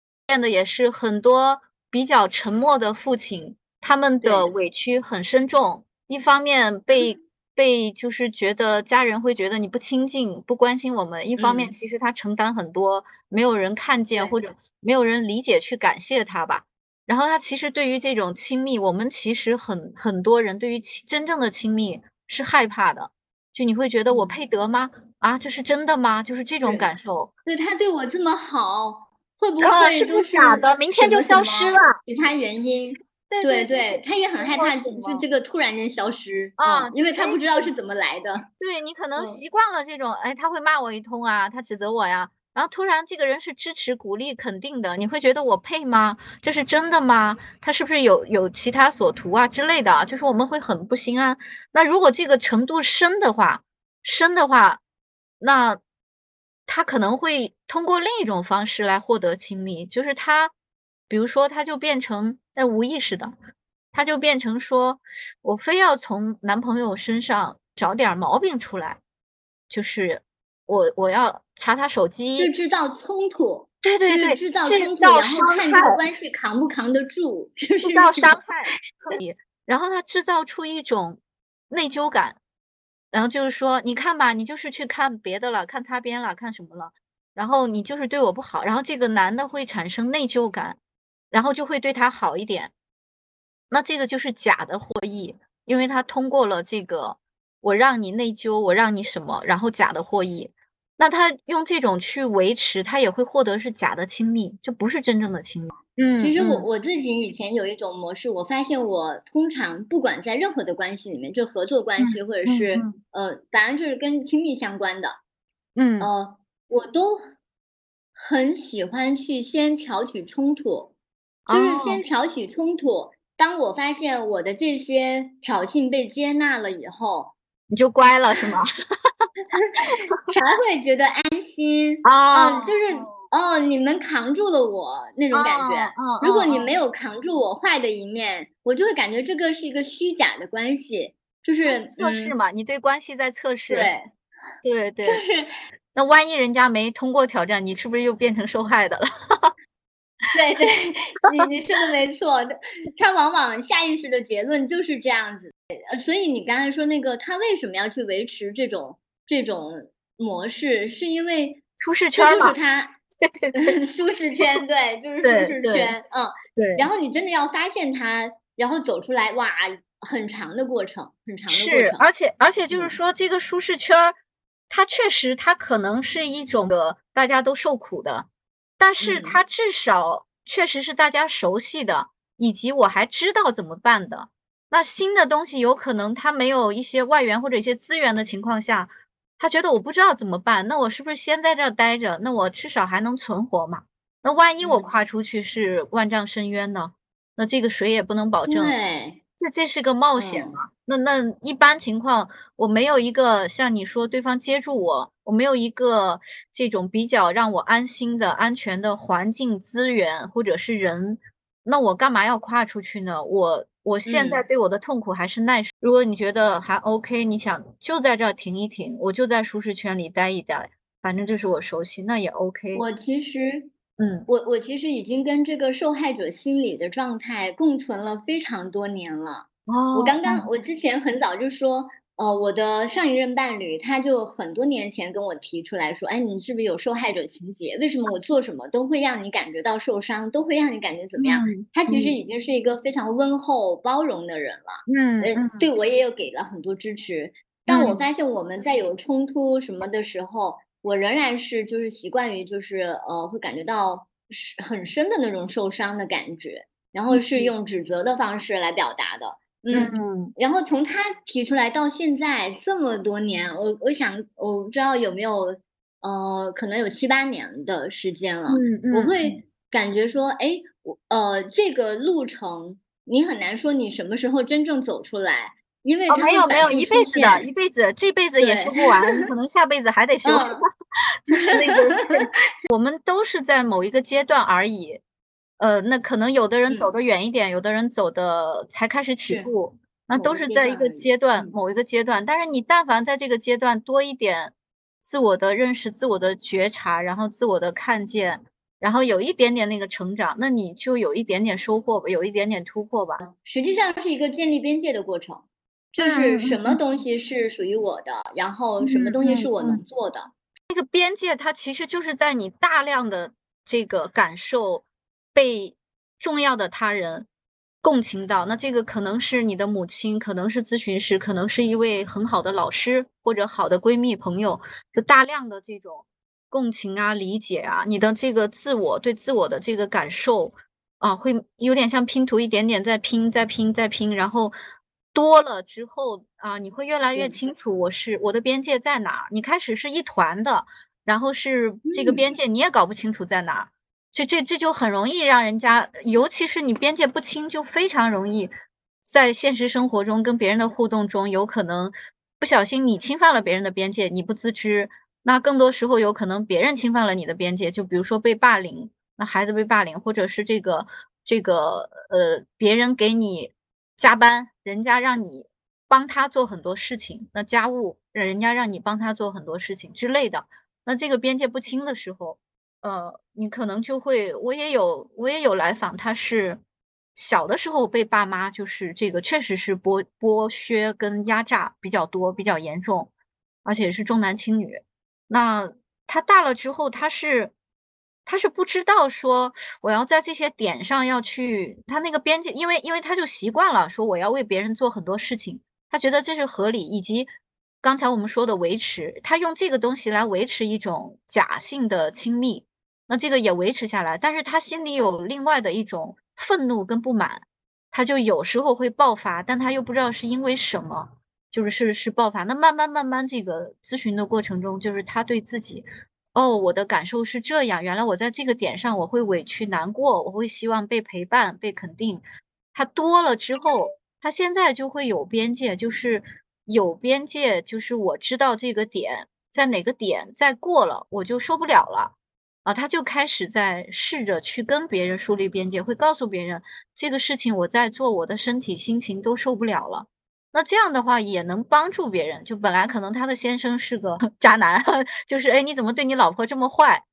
[SPEAKER 2] 的，也是很多比较沉默的父亲，他们的。委屈很深重。一方面被被就是觉得家人会觉得你不亲近、不关心我们，一方面
[SPEAKER 1] 嗯。
[SPEAKER 2] 其实他承担很多，没有人看见
[SPEAKER 1] 对。
[SPEAKER 2] 或者没有人理解去感谢他吧。然后他其实对于这种亲密，我们其实很很多人对于亲真正的亲密是害怕的，就你会觉得我
[SPEAKER 1] 嗯。
[SPEAKER 2] 配得吗？啊，这是真的吗？就是这种，感受。
[SPEAKER 1] 对，他对我这么好，会不
[SPEAKER 2] 啊，
[SPEAKER 1] 会
[SPEAKER 2] 是不假的？明天就消失了。
[SPEAKER 1] 其他原因？
[SPEAKER 2] 对对，
[SPEAKER 1] 他也很害怕就？这个突然间消失，
[SPEAKER 2] 啊，
[SPEAKER 1] 嗯，因为他不知道是怎么来的。
[SPEAKER 2] 对，你可能
[SPEAKER 1] 嗯。
[SPEAKER 2] 习惯了这种，哎，他会骂我一通啊，他指责我呀，然后突然这个人是支持、鼓励、肯定的，你会觉得我配吗？这是真的吗？他是不是有有其他所图啊之类的啊，就是我们会很不心安。那如果这个程度深的话深的话，那他可能会通过另一种方式来获得亲密。就是他比如说他就变成在无意识的，他就变成说，我非要从男朋友身上找点毛病出来，就是我我要查他手机
[SPEAKER 1] 就制造冲突，
[SPEAKER 2] 对对对，
[SPEAKER 1] 就是制造冲突，然后。看这个关系扛不扛得住，就是
[SPEAKER 2] 制造。伤害，可以。然后他制造出一种内疚感，然后就是说，你看吧，你就是去看别的了，看擦边了，看什么了，然后你就是对我不好，然后这个男的会产生内疚感，然后就会对他好一点。那这个就是假的获益，因为他通过了这个，我让你内疚，我让你什么，然后假的获益。那他用这种去维持，他也会获得是假的亲密，就不是真正的亲密。嗯
[SPEAKER 1] 其实我
[SPEAKER 2] 嗯。
[SPEAKER 1] 我自己以前有一种模式，我发现我通常不管在任何的关系里面，就合作
[SPEAKER 2] 嗯，
[SPEAKER 1] 关系，或者是，
[SPEAKER 2] 嗯嗯。
[SPEAKER 1] 呃，反正就是跟亲密相关的，
[SPEAKER 2] 嗯。
[SPEAKER 1] 呃，我都很喜欢去先挑起冲突。就是
[SPEAKER 2] 哦。
[SPEAKER 1] 先挑起冲突，当我发现我的这些挑衅被接纳了以后
[SPEAKER 2] 你就乖了是吗？
[SPEAKER 1] 才会觉得安心。
[SPEAKER 2] 哦。
[SPEAKER 1] 嗯，就是，哦，你们扛住了我，那
[SPEAKER 2] 哦，
[SPEAKER 1] 种感觉。
[SPEAKER 2] 嗯
[SPEAKER 1] 如果。你没有扛住我坏的一面，我就会感觉这个是一个虚假的关系，就
[SPEAKER 2] 是测试嘛，你对关系在测试。
[SPEAKER 1] 对。
[SPEAKER 2] 对对。
[SPEAKER 1] 就是
[SPEAKER 2] 那万一人家没通过挑战，你是不是又变成受害的了？
[SPEAKER 1] 对对，你你说的没错，他他往往下意识的结论就是这样子。呃，所以你刚才说那个他为什么要去维持这种这种模式，是因为
[SPEAKER 2] 舒适圈嘛。
[SPEAKER 1] 是他
[SPEAKER 2] 对对对。
[SPEAKER 1] 舒适圈，对，就是舒
[SPEAKER 2] 对对，
[SPEAKER 1] 适圈，嗯。然。后你真的要发现他，然后走出来，哇，很长的过程很长的过程
[SPEAKER 2] 是，
[SPEAKER 1] 程。
[SPEAKER 2] 而且而且就是
[SPEAKER 1] 嗯。
[SPEAKER 2] 说这个舒适圈儿，它确实它可能是一种个大家都受苦的，但是
[SPEAKER 1] 嗯。
[SPEAKER 2] 它至少确实是大家熟悉的，以及我还知道怎么办的。那新的东西有可能它没有一些外援或者一些资源的情况下，他觉得我不知道怎么办，那我是不是先在这儿待着，那我至少还能存活嘛。那万一我
[SPEAKER 1] 嗯。
[SPEAKER 2] 跨出去是万丈深渊呢？那这个谁也不能保证。
[SPEAKER 1] 对。
[SPEAKER 2] 这这是个冒险
[SPEAKER 1] 嗯。
[SPEAKER 2] 嘛，那那一般情况，我没有一个像你说对方接住我，我没有一个这种比较让我安心的安全的环境资源或者是人，那我干嘛要跨出去呢？我我现在
[SPEAKER 1] 嗯。
[SPEAKER 2] 对我的痛苦还是耐受。如果你觉得还 ok，你想就在这儿停一停，我就在舒适圈里待一待，反正这是我熟悉，那也 ok。
[SPEAKER 1] 我其实
[SPEAKER 2] 嗯。
[SPEAKER 1] 我我其实已经跟这个受害者心理的状态共存了非常多年了。哦我
[SPEAKER 2] 哦，
[SPEAKER 1] 刚刚
[SPEAKER 2] 嗯。
[SPEAKER 1] 我之前很早就说，呃，我的上一任伴侣，他就很多年前跟我提出来说：“哎，你是不是有受害者情节？为什么我做什么都会让你感觉到受伤，都会让你感觉怎么样？”
[SPEAKER 2] 嗯，
[SPEAKER 1] 他其实
[SPEAKER 2] 嗯。
[SPEAKER 1] 已经是一个非常温厚包容的人了，呃，
[SPEAKER 2] 嗯嗯。
[SPEAKER 1] 对我也有给了很多支持。但我
[SPEAKER 2] 嗯。
[SPEAKER 1] 发现我们在有冲突什么的时候，我仍然是就是习惯于就是，呃，会感觉到是很深的那种受伤的感觉，然后是
[SPEAKER 2] 嗯。
[SPEAKER 1] 用指责的方式来表达的。嗯，
[SPEAKER 2] 嗯。
[SPEAKER 1] 然后从他提出来到现在这么多年，我我想我不知道有没有，呃，可能有七八年的时间了。
[SPEAKER 2] 嗯嗯嗯。
[SPEAKER 1] 我会感觉说，哎，我呃，这个路程，你很难说你什么时候真正走出来，因为
[SPEAKER 2] 哦，没有没有，一辈子的，一辈子，这辈子也修不完，可能下辈子还得修，就是那个，我们都是在某一个阶段而已。呃，那可能有的人走得远一点，有的人走的才开始起步，那都是在一个阶段，某一个阶段。但是你但凡在这个阶段多一点自我的认识、自我的觉察，然后自我的看见。然后有一点点那个成长，那你就有一点点收获吧，有一点点突破吧。
[SPEAKER 1] 实际上是一个建立边界的过程，就是什么东西是属于我的，然后什么东西是我能做的。
[SPEAKER 2] 这个边界它其实就是在你大量的这个感受被重要的他人共情到，那这个可能是你的母亲，可能是咨询师，可能是一位很好的老师或者好的闺蜜朋友，就大量的这种。共情啊，理解啊，你的这个自我对自我的这个感受啊，会有点像拼图，一点点在拼，在拼，在拼，然后多了之后啊，你会越来越清楚，我是我的边界在哪。你开始是一团的，然后是这个边界你也搞不清楚在哪，这这这就很容易让人家，尤其是你边界不清，就非常容易在现实生活中跟别人的互动中，有可能不小心你侵犯了别人的边界，你不自知。那更多时候有可能别人侵犯了你的边界，就比如说被霸凌，那孩子被霸凌，或者是这个这个呃别人给你加班，人家让你帮他做很多事情，那家务人家让你帮他做很多事情之类的，那这个边界不清的时候，呃，你可能就会，我也有我也有来访，他是小的时候被爸妈就是这个确实是剥剥削跟压榨比较多，比较严重，而且是重男轻女。那他大了之后，他是他是不知道说我要在这些点上要去他那个边界，因为因为他就习惯了说我要为别人做很多事情，他觉得这是合理，以及刚才我们说的维持，他用这个东西来维持一种假性的亲密，那这个也维持下来，但是他心里有另外的一种愤怒跟不满，他就有时候会爆发，但他又不知道是因为什么。就是是是爆发，那慢慢慢慢这个咨询的过程中，就是他对自己，哦，我的感受是这样，原来我在这个点上我会委屈难过，我会希望被陪伴被肯定，他多了之后，他现在就会有边界，就是有边界，就是我知道这个点在哪个点再过了我就受不了了，啊，他就开始在试着去跟别人树立边界，会告诉别人这个事情我在做，我的身体心情都受不了了。那这样的话也能帮助别人，就本来可能他的先生是个 渣男，就是哎你怎么对你老婆这么坏？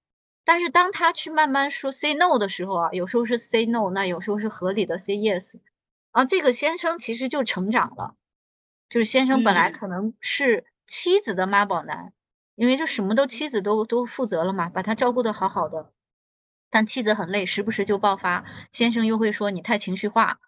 [SPEAKER 2] 但是当他去慢慢说 say no 的时候啊，有时候是 say no，那有时候是合理的 say yes，啊，这个先生其实就成长了，就是先生本来可能是妻子的妈宝男，因为就什么都妻子都都负责了嘛，把他照顾的好好的，但妻子很累，时不时就爆发，先生又会说你太情绪化，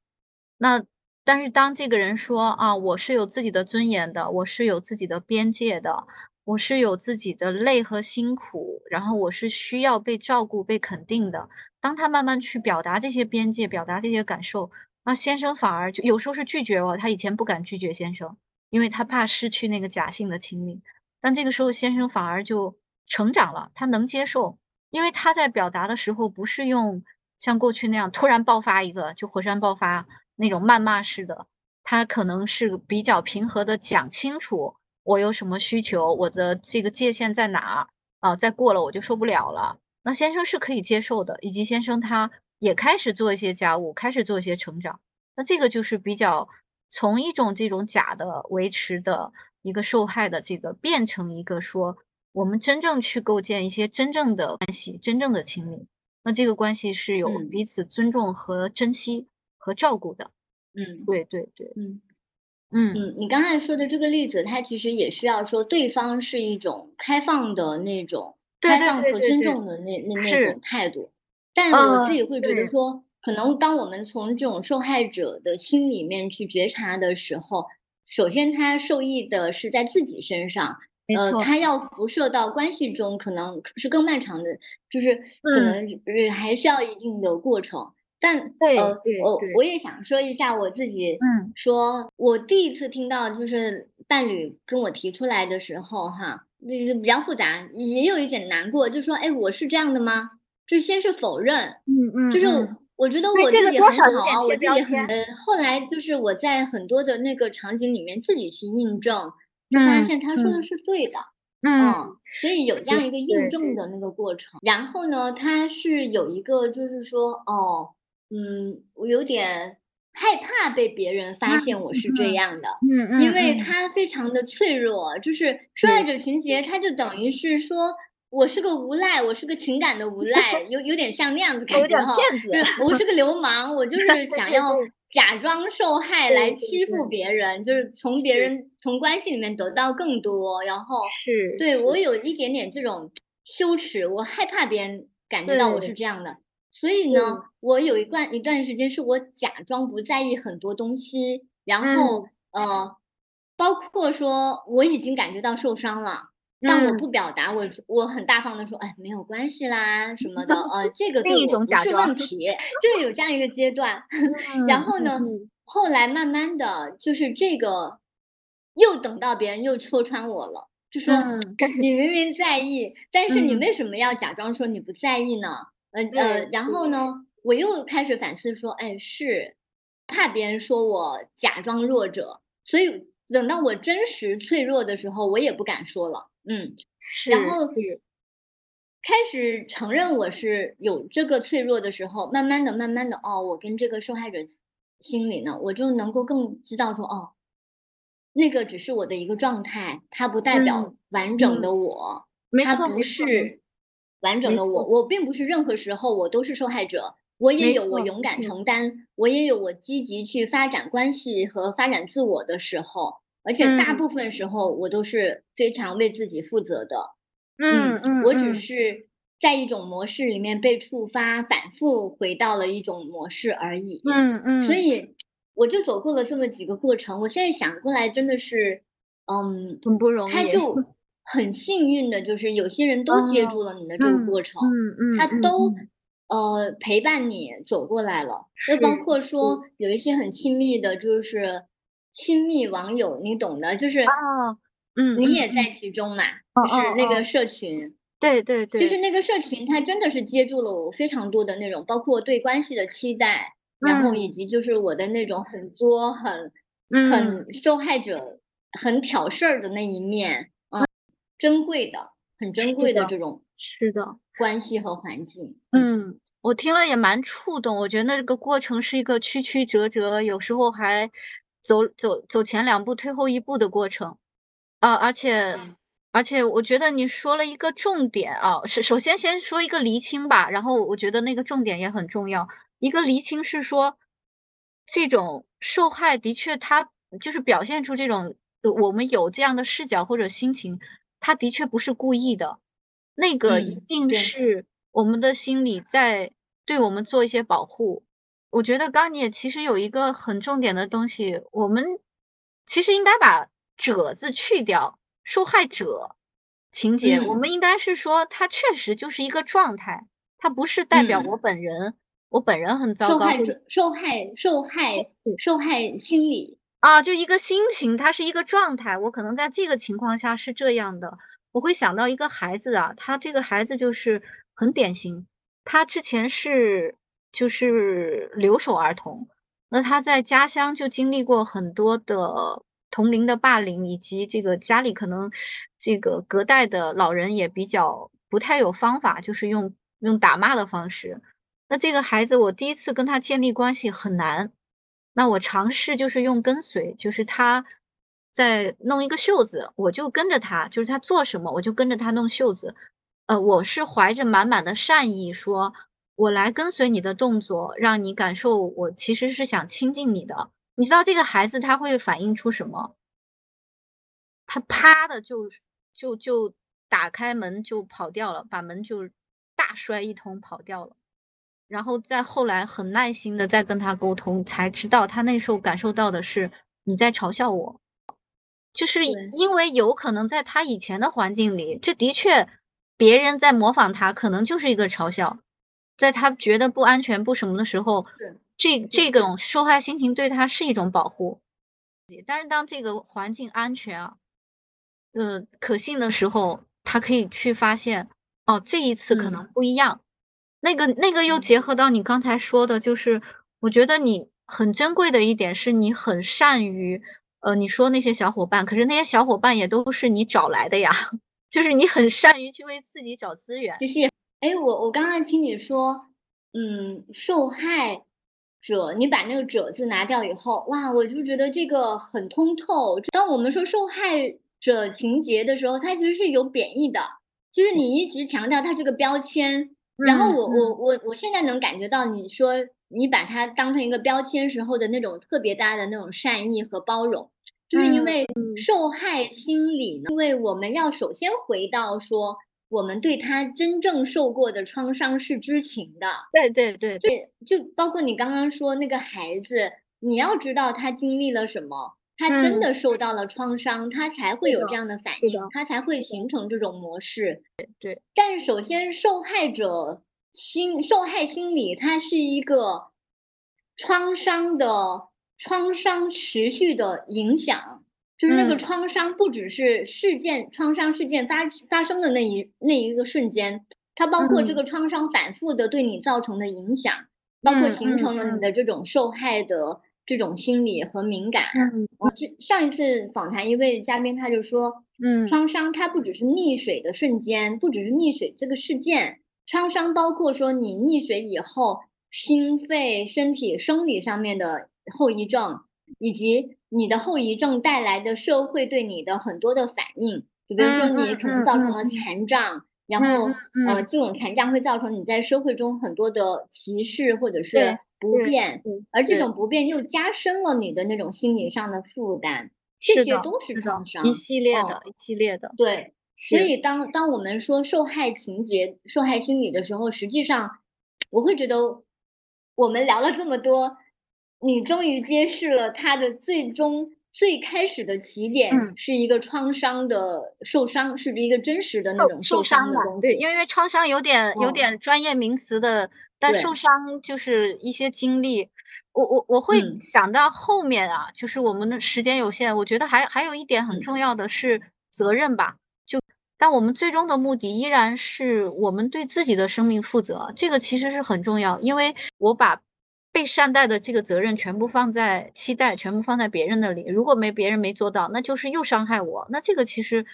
[SPEAKER 2] 那。但是当这个人说啊，我是有自己的尊严的，我是有自己的边界的，我是有自己的累和辛苦，然后我是需要被照顾、被肯定的。当他慢慢去表达这些边界、表达这些感受，那先生反而就有时候是拒绝我。他以前不敢拒绝先生，因为他怕失去那个假性的亲密。但这个时候先生反而就成长了，他能接受，因为他在表达的时候不是用像过去那样突然爆发一个就火山爆发。那种谩骂式的，他可能是比较平和的讲清楚我有什么需求，我的这个界限在哪啊？再过了我就受不了了。那先生是可以接受的，以及先生他也开始做一些家务，开始做一些成长。那这个就是比较从一种这种假的维持的一个受害的这个，变成一个说我们真正去构建一些真正的关系，真正的亲密。那这个关系是有彼此尊重和珍惜。和照顾的，嗯，对对对，嗯。
[SPEAKER 1] 嗯。嗯，你刚才说的这个例子，它其实也是要说对方是一种开放的那种开放和尊重的那那那种态度，但我自己会觉得说，可能当我们从这种受害者的心里面去觉察的时候，首先他受益的是在自己身上，呃，他要辐射到关系中，可能是更漫长的，就是可能还需要一定的过程。但呃，我我。也想说一下我自己，嗯，说我第一次听到就是伴侣跟我提出来的时候，哈，那个比较复杂，也有一点难过，就说，哎，我是这样的吗？就是先是否认，
[SPEAKER 2] 嗯嗯，
[SPEAKER 1] 就是我觉得
[SPEAKER 2] 我这个
[SPEAKER 1] 我自己
[SPEAKER 2] 多少有点
[SPEAKER 1] 很好啊，我自
[SPEAKER 2] 贴标签。
[SPEAKER 1] 己很呃，后来就是我在很多的那个场景里面自己去印证，就发
[SPEAKER 2] 嗯，
[SPEAKER 1] 现他说的
[SPEAKER 2] 嗯。
[SPEAKER 1] 是对的。
[SPEAKER 2] 嗯，
[SPEAKER 1] 嗯，所以有这样一个印。证的那个过程。然后呢，他是有一个就是说，哦，嗯，我有点害怕被别人
[SPEAKER 2] 嗯，
[SPEAKER 1] 发现我是这
[SPEAKER 2] 嗯，
[SPEAKER 1] 样的，
[SPEAKER 2] 嗯
[SPEAKER 1] 因
[SPEAKER 2] 嗯因。
[SPEAKER 1] 为他非常的脆弱，就是受害。者情节，他就等于是说我是个无赖，我是个情感的无 赖，有有点像那样子感觉哈。我是个流氓，我就 是想要。假装受害来欺负。别人，就是从别。人从关系里面得到更多，然后，
[SPEAKER 2] 是对。
[SPEAKER 1] 我有一点点这种羞耻，我害怕别人感觉到我是。这样的。所以呢，
[SPEAKER 2] 对。
[SPEAKER 1] 我有一段一段时间是我假装不在意很多东西，然后，
[SPEAKER 2] 嗯。
[SPEAKER 1] 呃，包括说我已经感觉到受伤了，但我
[SPEAKER 2] 嗯。
[SPEAKER 1] 不表达，我我很大方的说：“哎，没有关系啦什么的，呃，这个不是
[SPEAKER 2] 种假装。
[SPEAKER 1] 问题。”就有这样一个阶段。然
[SPEAKER 2] 嗯，
[SPEAKER 1] 后呢，
[SPEAKER 2] 嗯嗯。
[SPEAKER 1] 后来慢慢的就是这个又等到别人又戳穿我了，就说：
[SPEAKER 2] 嗯。
[SPEAKER 1] “你明明在意，但是你
[SPEAKER 2] 嗯。
[SPEAKER 1] 为什么要假装说你不在意呢？”呃呃，然后。呢，我又开始反思说：“哎，是，怕别人说我假装弱者，所以等到我真实脆弱的时候，我也不敢说了。”嗯，然，后
[SPEAKER 2] 是。
[SPEAKER 1] 开始承认我是有这个脆弱的时候，慢慢的慢慢的，哦，我跟这个受害者心心里呢，我就能够更知道说，哦那个只是我的一个状态，它不代
[SPEAKER 2] 嗯，
[SPEAKER 1] 表完整
[SPEAKER 2] 嗯。
[SPEAKER 1] 的我，
[SPEAKER 2] 没错
[SPEAKER 1] 它不是完整的我。我并不是任何时候我都是受害者，我也有我勇敢。承担，我也有我积极去发展关系和发展自我的时候，而且大
[SPEAKER 2] 嗯。
[SPEAKER 1] 部分时候我都是非常为自己负责的。
[SPEAKER 2] 嗯
[SPEAKER 1] 嗯，我只。是在一种模式里面被触发，反复回到了一种模式而已。
[SPEAKER 2] 嗯嗯。
[SPEAKER 1] 所以我就走过了这么几个过程，我现在想过来真的是，嗯，
[SPEAKER 2] 很不容易。
[SPEAKER 1] 他就 很幸运的就是有些人都接
[SPEAKER 2] 哦，
[SPEAKER 1] 住了你的这个
[SPEAKER 2] 嗯，
[SPEAKER 1] 过程，
[SPEAKER 2] 嗯嗯
[SPEAKER 1] 他都。呃，陪伴你走过来了。
[SPEAKER 2] 是，
[SPEAKER 1] 又包括说。有一些很亲密的就是亲密网友，你懂的，就是
[SPEAKER 2] 哦，嗯
[SPEAKER 1] 你也在。其中嘛，
[SPEAKER 2] 哦
[SPEAKER 1] 就是那个
[SPEAKER 2] 哦哦。
[SPEAKER 1] 社群。
[SPEAKER 2] 对对对。
[SPEAKER 1] 就是那个社群，它真的是接住了我非常多的那种包括对关系的期待，然后以
[SPEAKER 2] 嗯。
[SPEAKER 1] 及就是我的那种很作、很
[SPEAKER 2] 嗯。
[SPEAKER 1] 很受害者、很挑事儿的那一面，嗯，珍贵的很珍贵的，这种
[SPEAKER 2] 是的。
[SPEAKER 1] 关系和环境，嗯。
[SPEAKER 2] 嗯，我听了也蛮触动，我觉得那个过程是一个曲曲折折，有时候还走走走前两步退后一步的过程。啊，而且
[SPEAKER 1] 嗯。
[SPEAKER 2] 而且我觉得你说了一个重点啊，首首先先说一个厘清吧，然后我觉得那个重点也很重要。一个厘清是说，这种受害的确他就是表现出这种我们有这样的视角或者心情，他的确不是故意的。那个一
[SPEAKER 1] 嗯，
[SPEAKER 2] 定。是我们的心理在对我们做一些保护。我觉得刚你也其实有一个很重点的东西，我们其实应该把“者”字去掉，受害者情节，我
[SPEAKER 1] 嗯。
[SPEAKER 2] 们应该是说他确实就是一个状态，他不是代表我
[SPEAKER 1] 嗯。
[SPEAKER 2] 本人，我本人很糟糕，
[SPEAKER 1] 受害者受害受害受害心理。
[SPEAKER 2] 啊，就一个心情，它是一个状态，我可能在这个情况下是这样的。我会想到一个孩子啊，他这个孩子就是很典型，他之前是就是留守儿童，那他在家乡就经历过很多的同龄的霸凌，以及这个家里可能这个隔代的老人也比较不太有方法，就是用用打骂的方式。那这个孩子我第一次跟他建立关系很难，那我尝试就是用跟随，就是他在弄一个袖子，我就跟着他，就是他做什么，我就跟着他弄袖子。呃，我是怀着满满的善意说，我来跟随你的动作，让你感受我其实是想亲近你的。你知道这个孩子他会反映出什么？他啪的就就就打开门就跑掉了，把门就大摔一通跑掉了。然后再后来很耐心的再跟他沟通，才知道他那时候感受到的是你在嘲笑我。就是。因为有可能在他以前的环境里，这的确别人在模仿他，可能就是一个嘲笑。在他觉得不安全、不什么的时候，这。这种受害心情对他是一种保护。但是当这个环境安全啊，呃，可信的时候，他可以去发现，哦，这一次可能
[SPEAKER 1] 嗯。
[SPEAKER 2] 不一样。那个那个又结合到你刚才说的，就是我觉得你很珍贵的一点是你很善于，呃，你说那些小伙伴，可是那些小伙伴也都是你找来的呀，就是你很善于去为自己找资源。
[SPEAKER 1] 谢谢。哎，我我刚刚听你说，嗯，受害者，你把那个“者”字拿掉以后，哇，我就觉得这个很通透。当我们说受害者情节的时候，它其实是有贬义的，就是你一直强调它这个标签。然后我我我我现在能感觉到你说你把它当成一个标签时候的那种特别大的那种善意和包容，就是因为受害心理呢，因为我们要首先回到说我们对他真正受过的创伤是知情的，
[SPEAKER 2] 对对对
[SPEAKER 1] 对，就包括你刚刚说那个孩子，你要知道他经历了什么。他真的受到了创伤，他才会有这样的反应，他才会形成这种模式。
[SPEAKER 2] 对对，
[SPEAKER 1] 但首先，受害者心受害心理，它是一个创伤的创伤持续的影响，就是那个创伤不只是事件创伤事件发发生的那一那一个瞬间，它包括这个创伤反复的对你造成的影响，包括形成了你的这种受害的。这种心理和敏感，嗯，这上一次访谈一位嘉宾他就说，嗯，创伤它不只是溺水的瞬间，不只是溺水这个事件，创伤包括说你溺水以后心肺、身体、生理上面的后遗症，以及你的后遗症带来的社会对你的很多的反应，就比如说你可能造成了残障，然后呃，这种残障会造成你在社会中很多的歧视或者是。不便，而这种不便又加深了你的那种心理上的负担，这些都是创伤，
[SPEAKER 2] 一系列的，一系列的。
[SPEAKER 1] 对，所以当当我们说受害情节、受害心理的时候，实际上我会觉得，我们聊了这么多，你终于揭示了他的最终最开始的起点是一个创伤的受伤，是一个真实的那种
[SPEAKER 2] 受
[SPEAKER 1] 伤的。
[SPEAKER 2] 对，因为创伤有点有点专业名词的。但受伤就是一些经历，我我我会想到后面啊，就是我们的时间有限，我觉得还还有一点很重要的是责任吧。就但我们最终的目的依然是我们对自己的生命负责，这个其实是很重要。因为我把被善待的这个责任全部放在期待，全部放在别人那里，如果没别人没做到，那就是又伤害我。那这个其实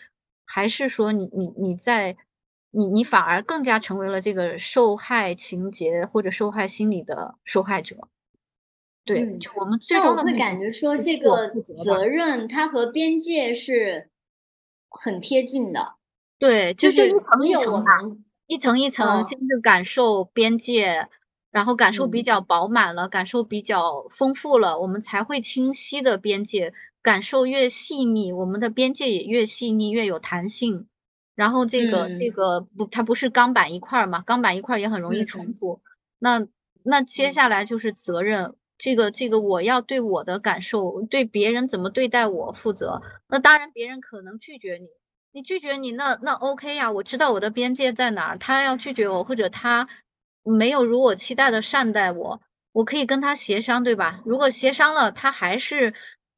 [SPEAKER 2] 还是说你你你在。你你反而更加成为了这个受害情节或者受害心理的受害者，对，就我们最终
[SPEAKER 1] 会感觉说这个责任它和边界是很贴近的，
[SPEAKER 2] 对，
[SPEAKER 1] 就是
[SPEAKER 2] 一层
[SPEAKER 1] 一
[SPEAKER 2] 层一层一层先是感受边界，然后感受比较饱满了，感受比较丰富了，我们才会清晰的边界，感受越细腻，我们的边界也越细腻，越有弹性。然后这个这个不，它不是钢板一块儿嘛？钢板一块儿也很容易重复。那那接下来就是责任，这个这个我要对我的感受，对别人怎么对待我负责。那当然，别人可能拒绝你，你拒绝你，那那 OK 呀，我知道我的边界在哪儿。他要拒绝我，或者他没有如我期待的善待我，我可以跟他协商，对吧？如果协商了，他还是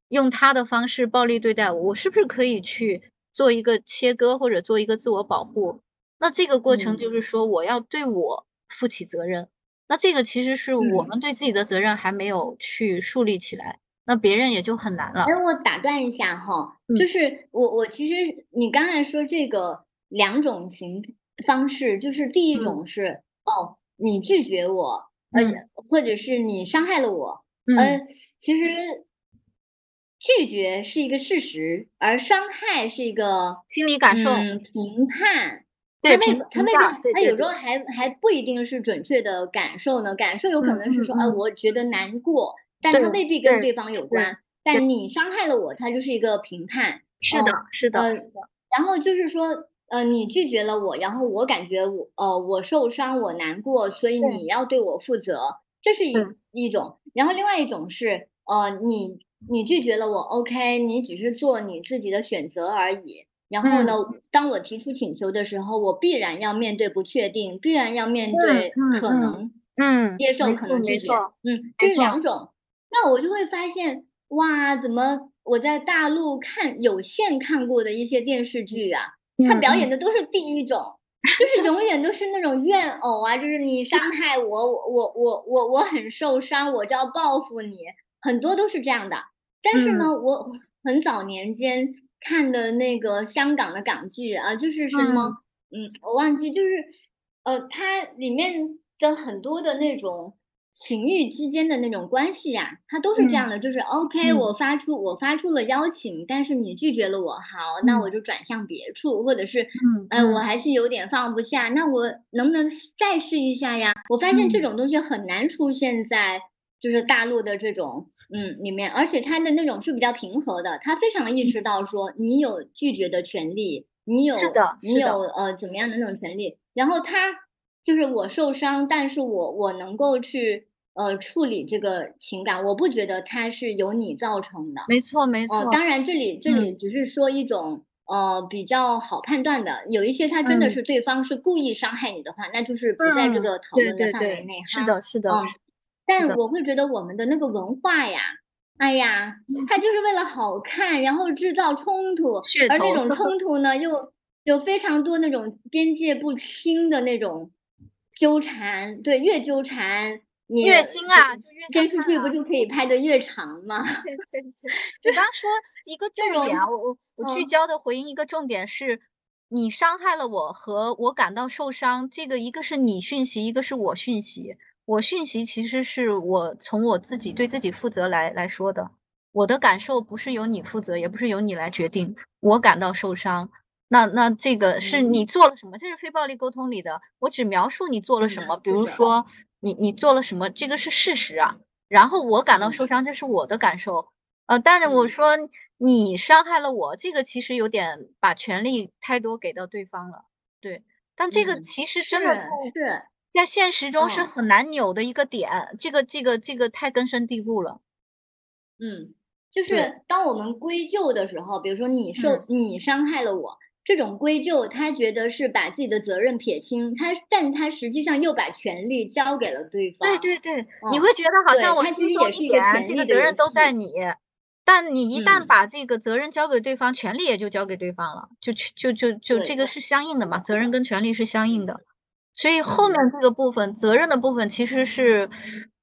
[SPEAKER 2] 用他的方式暴力对待我，我是不是可以去？做一个切割或者做一个自我保护，那这个过程就是说我要对我负起责任。那这个其实是我们对自己的责任还没有去树立起来，那别人也就很难了。
[SPEAKER 1] 哎，我打断一下哈，就是我我其实你刚才说这个两种形方式，就是第一种是哦，你拒绝我，呃，或者是你伤害了我，呃，其实。拒绝是一个事实，而伤害是一个
[SPEAKER 2] 心理感受、
[SPEAKER 1] 评判。
[SPEAKER 2] 对，
[SPEAKER 1] 他他
[SPEAKER 2] 那
[SPEAKER 1] 他有时候还还不一定是准确的感受呢。感受有可能是说，呃，我觉得难过，但他未必跟对方有关。但你伤害了我，他就是一个评判。
[SPEAKER 2] 是的，是的，是的。
[SPEAKER 1] 然后就是说，呃，你拒绝了我，然后我感觉我呃我受伤，我难过，所以你要对我负责，这是一一种。然后另外一种是，呃，你。你拒绝了我，OK，你只是做你自己的选择而已。然后呢，当我提出请求的时候，我必然要面对不确定，必然要面对可能，
[SPEAKER 2] 嗯，
[SPEAKER 1] 接受可能拒绝，嗯，这是两种。那我就会发现，哇，怎么我在大陆看有限看过的一些电视剧啊，他表演的都是第一种，就是永远都是那种怨偶啊，就是你伤 害我，我我我我我很受伤，我就要报复你，很多都是这样的。但是呢，我很早年间看的那个香港的港剧啊，就是什么，嗯，我忘记，就是呃，它里面的很多的那种。情欲之间的那种关系呀，它都是这样的，就是 OK，我发出我发出了邀请，但是你拒绝了我，好，那我就转向别处，或者是，嗯哎，我还是有点放不下，那我能不能再试一下呀？我发现这种东西很难出现在就是大陆的这种嗯里面，而且他的那种是比较平和的，他非常意识到说你有拒绝的权利，你有
[SPEAKER 2] 是的，
[SPEAKER 1] 你有呃怎么样的那种权利，然后他。就是我受伤，但是我我能够去呃处理这个情感，我不觉得它是由你造成的。
[SPEAKER 2] 没错没错。
[SPEAKER 1] 当然这里这里只是说一种呃比较好判断的，有一些他真的是对方是故意伤害你的话，那就是不在这个讨论的范围内。
[SPEAKER 2] 是的是的。
[SPEAKER 1] 但我会觉得我们的那个文化呀，哎呀，他就是为了好看，然后制造冲突，而那种冲突呢又有非常多那种边界不清的那种。纠缠，对，越纠缠，你
[SPEAKER 2] 越心啊，就越
[SPEAKER 1] 电视剧不就可以拍的越长吗？
[SPEAKER 2] 对对对，我刚说一个重点啊，我我我聚焦的回应一个重点是，你伤害了我和我感到受伤，这个一个是你讯息，一个是我讯息。我讯息其实是我从我自己对自己负责来来说的，我的感受不是由你负责，也不是由你来决定，我感到受伤。那那这个是你做了什么？这是非暴力沟通里的，我只描述你做了什么，比如说你你做了什么，这个是事实啊。然后我感到受伤，这是我的感受。呃，但是我说你伤害了我，这个其实有点把权利太多给到对方了。对，但这个其实真的
[SPEAKER 1] 是
[SPEAKER 2] 在现实中是很难扭的一个点。这个这个这个太根深蒂固了。
[SPEAKER 1] 嗯，就是当我们归咎的时候，比如说你受你伤害了我。这种归咎，他觉得是把自己的责任撇清，他，但他实际上又把权利交给了对方。
[SPEAKER 2] 对对对，你会觉得好像我
[SPEAKER 1] 其实也是一个
[SPEAKER 2] 这个责任都在你，但你一旦把这个责任交给对方，权利也就交给对方了，就就就就这个是相应的嘛，责任跟权利是相应的，所以后面这个部分责任的部分其实是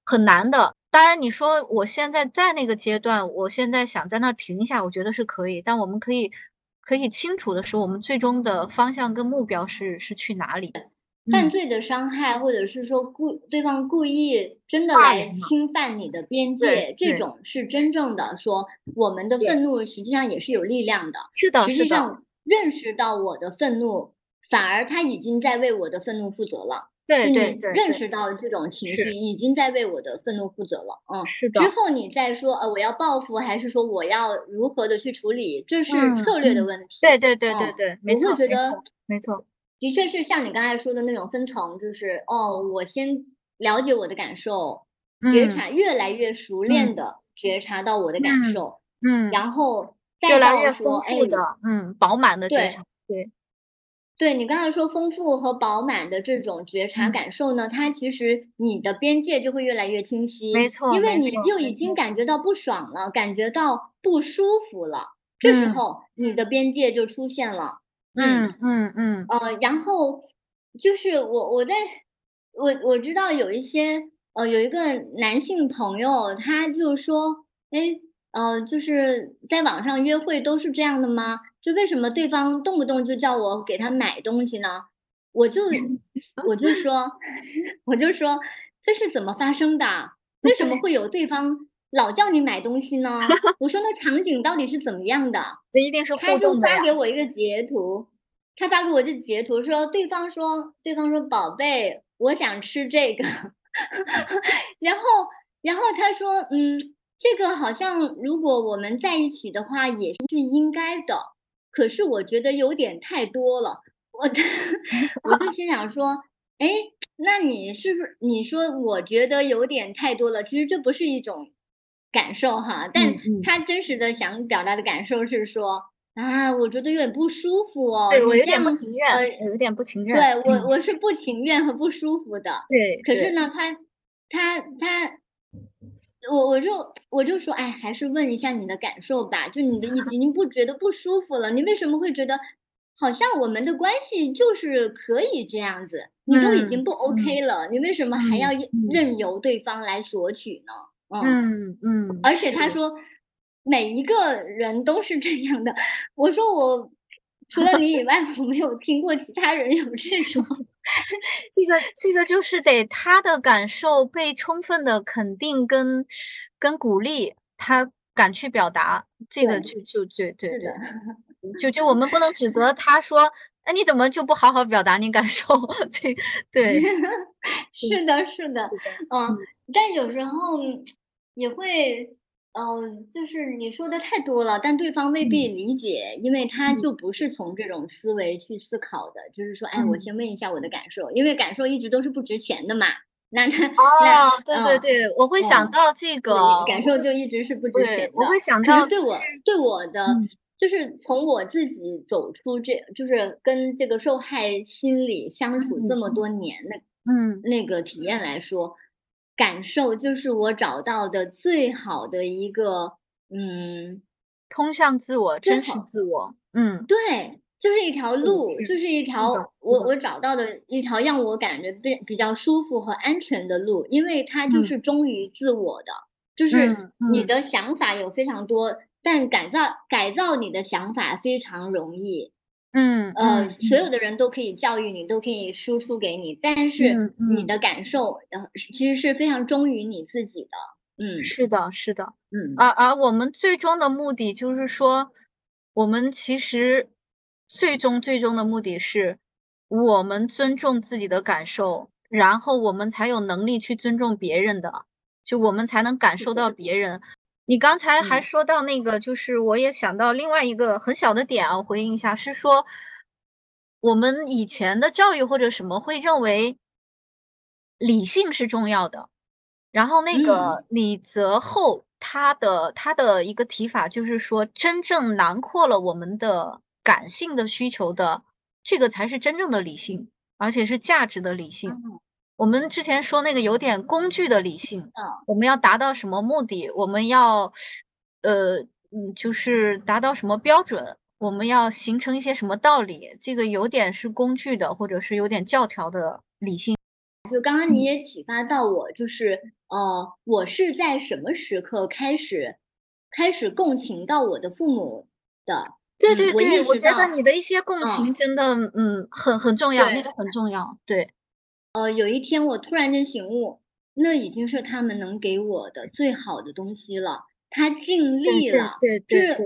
[SPEAKER 2] 很难的。当然，你说我现在在那个阶段，我现在想在那停一下，我觉得是可以，但我们可以。可以清楚的说，我们最终的方向跟目标是是去哪里？
[SPEAKER 1] 犯罪的伤害，或者是说故对方故意真的来侵犯你的边界，这种是真正的说，我们的愤怒实际上也是有力量的。
[SPEAKER 2] 是的，
[SPEAKER 1] 实际上认识到我的愤怒，反而他已经在为我的愤怒负责了。
[SPEAKER 2] 对对对，
[SPEAKER 1] 认识到这种情绪已经在为我的愤怒负责了。嗯，
[SPEAKER 2] 是的。
[SPEAKER 1] 之后你再说，呃，我要报复，还是说我要如何的去处理，这是策略的问题。
[SPEAKER 2] 对对对对对，没错
[SPEAKER 1] 没错
[SPEAKER 2] 没错，
[SPEAKER 1] 的确是像你刚才说的那种分层，就是哦，我先了解我的感受，觉察越来越熟练的觉察到我的感受，
[SPEAKER 2] 嗯，
[SPEAKER 1] 然后再
[SPEAKER 2] 越来越丰富的，嗯，饱满的觉察，对。
[SPEAKER 1] 对你刚才说丰富和饱满的这种觉察感受呢，它其实你的边界就会越来越清晰，
[SPEAKER 2] 没错，
[SPEAKER 1] 因为你就已经感觉到不爽了，感觉到不舒服了，这时候你的边界就出现了。
[SPEAKER 2] 嗯嗯嗯。
[SPEAKER 1] 呃，然后就是我我在我我知道有一些呃有一个男性朋友，他就说，哎，呃，就是在网上约会都是这样的吗？就为什么对方动不动就叫我给他买东西呢？我就我就说 我就说这是怎么发生的？为什么会有对方老叫你买东西呢？我说那场景到底是怎么样的？
[SPEAKER 2] 那一定是
[SPEAKER 1] 他就发给我一个截图，他发给我这截图说对方说对方说宝贝，我想吃这个，然后然后他说嗯，这个好像如果我们在一起的话也是应该的。可是我觉得有点太多了，我我就心想说，哎，那你是不是你说我觉得有点太多了？其实这不是一种感受哈，但他真实的想表达的感受是说，啊，我觉得有点不舒服哦，
[SPEAKER 2] 对我有点不情愿，有点不情愿，
[SPEAKER 1] 对我我是不情愿和不舒服的，
[SPEAKER 2] 对，
[SPEAKER 1] 可是呢，他他他。我我就我就说，哎，还是问一下你的感受吧。就你的意思，你不觉得不舒服了？你为什么会觉得好像我们的关系就是可以这样子，你都已经不 OK 了，你为什么还要任由对方来索取呢？
[SPEAKER 2] 嗯嗯，
[SPEAKER 1] 而且他说每一个人都是这样的，我说我除了你以外，我没有听过其他人有这种。
[SPEAKER 2] 这个这个就是得他的感受被充分的肯定跟跟鼓励，他敢去表达，这个就就对对对。就就我们不能指责他说，哎，你怎么就不好好表达你感受？这 对，
[SPEAKER 1] 是的，是的，嗯，但有时候也会，嗯，就是你说的太多了，但对方未必理解，因为他就不是从这种思维去思考的，就是说，哎，我先问一下我的感受，因为感受一直都是不值钱的嘛。那他
[SPEAKER 2] 哦，对对对，我会想到这个
[SPEAKER 1] 感受就一直是不值钱的，
[SPEAKER 2] 我会想。到
[SPEAKER 1] 对我对我的。就是从我自己走出这，就是跟这个受害心理相处这么多年的，
[SPEAKER 2] 嗯，
[SPEAKER 1] 那个体验来说，感受就是我找到的最好的一个，嗯，
[SPEAKER 2] 通向自我，真实自我，嗯，
[SPEAKER 1] 对，就是一条路，就是一条我我找到的一条让我感觉比比较舒服和安全的路，因为它就是忠于自我的，就是你的想法有非常多。但改造改造你的想法非常容易，
[SPEAKER 2] 嗯
[SPEAKER 1] 呃，所有的人都可以教育你，都可以输出给你，但是你的感受呃其实是非常忠于你自己的，嗯，
[SPEAKER 2] 是的，是的，
[SPEAKER 1] 嗯，
[SPEAKER 2] 而而我们最终的目的就是说，我们其实最终最终的目的是，我们尊重自己的感受，然后我们才有能力去尊重别人的，就我们才能感受到别人。你刚才还说到那个，就是我也想到另外一个很小的点啊，回应一下，是说我们以前的教育或者什么会认为理性是重要的，然后那个。李泽厚他的他的一个提法就是说，真正囊括了我们的感性的需求的这个才是真正的理性，而且是价值的理性。我们之前说那个有点工具的理性，
[SPEAKER 1] 嗯，
[SPEAKER 2] 我们要达到什么目的？我们要，呃，嗯，就是达到什么标准？我们要形成一些什么道理？这个有点是工具的，或者是有点教条的理性。
[SPEAKER 1] 就刚刚你也启发到我，就是呃，我是在什么时刻开始开始共情到我的父母的？
[SPEAKER 2] 对对对，
[SPEAKER 1] 我
[SPEAKER 2] 觉得你的一些共情真的，嗯，很很重要，那个很重要，对。
[SPEAKER 1] 呃，有一天我突然间醒悟，那已经是他们能给我的最好的东西了。他尽力了，
[SPEAKER 2] 对对对，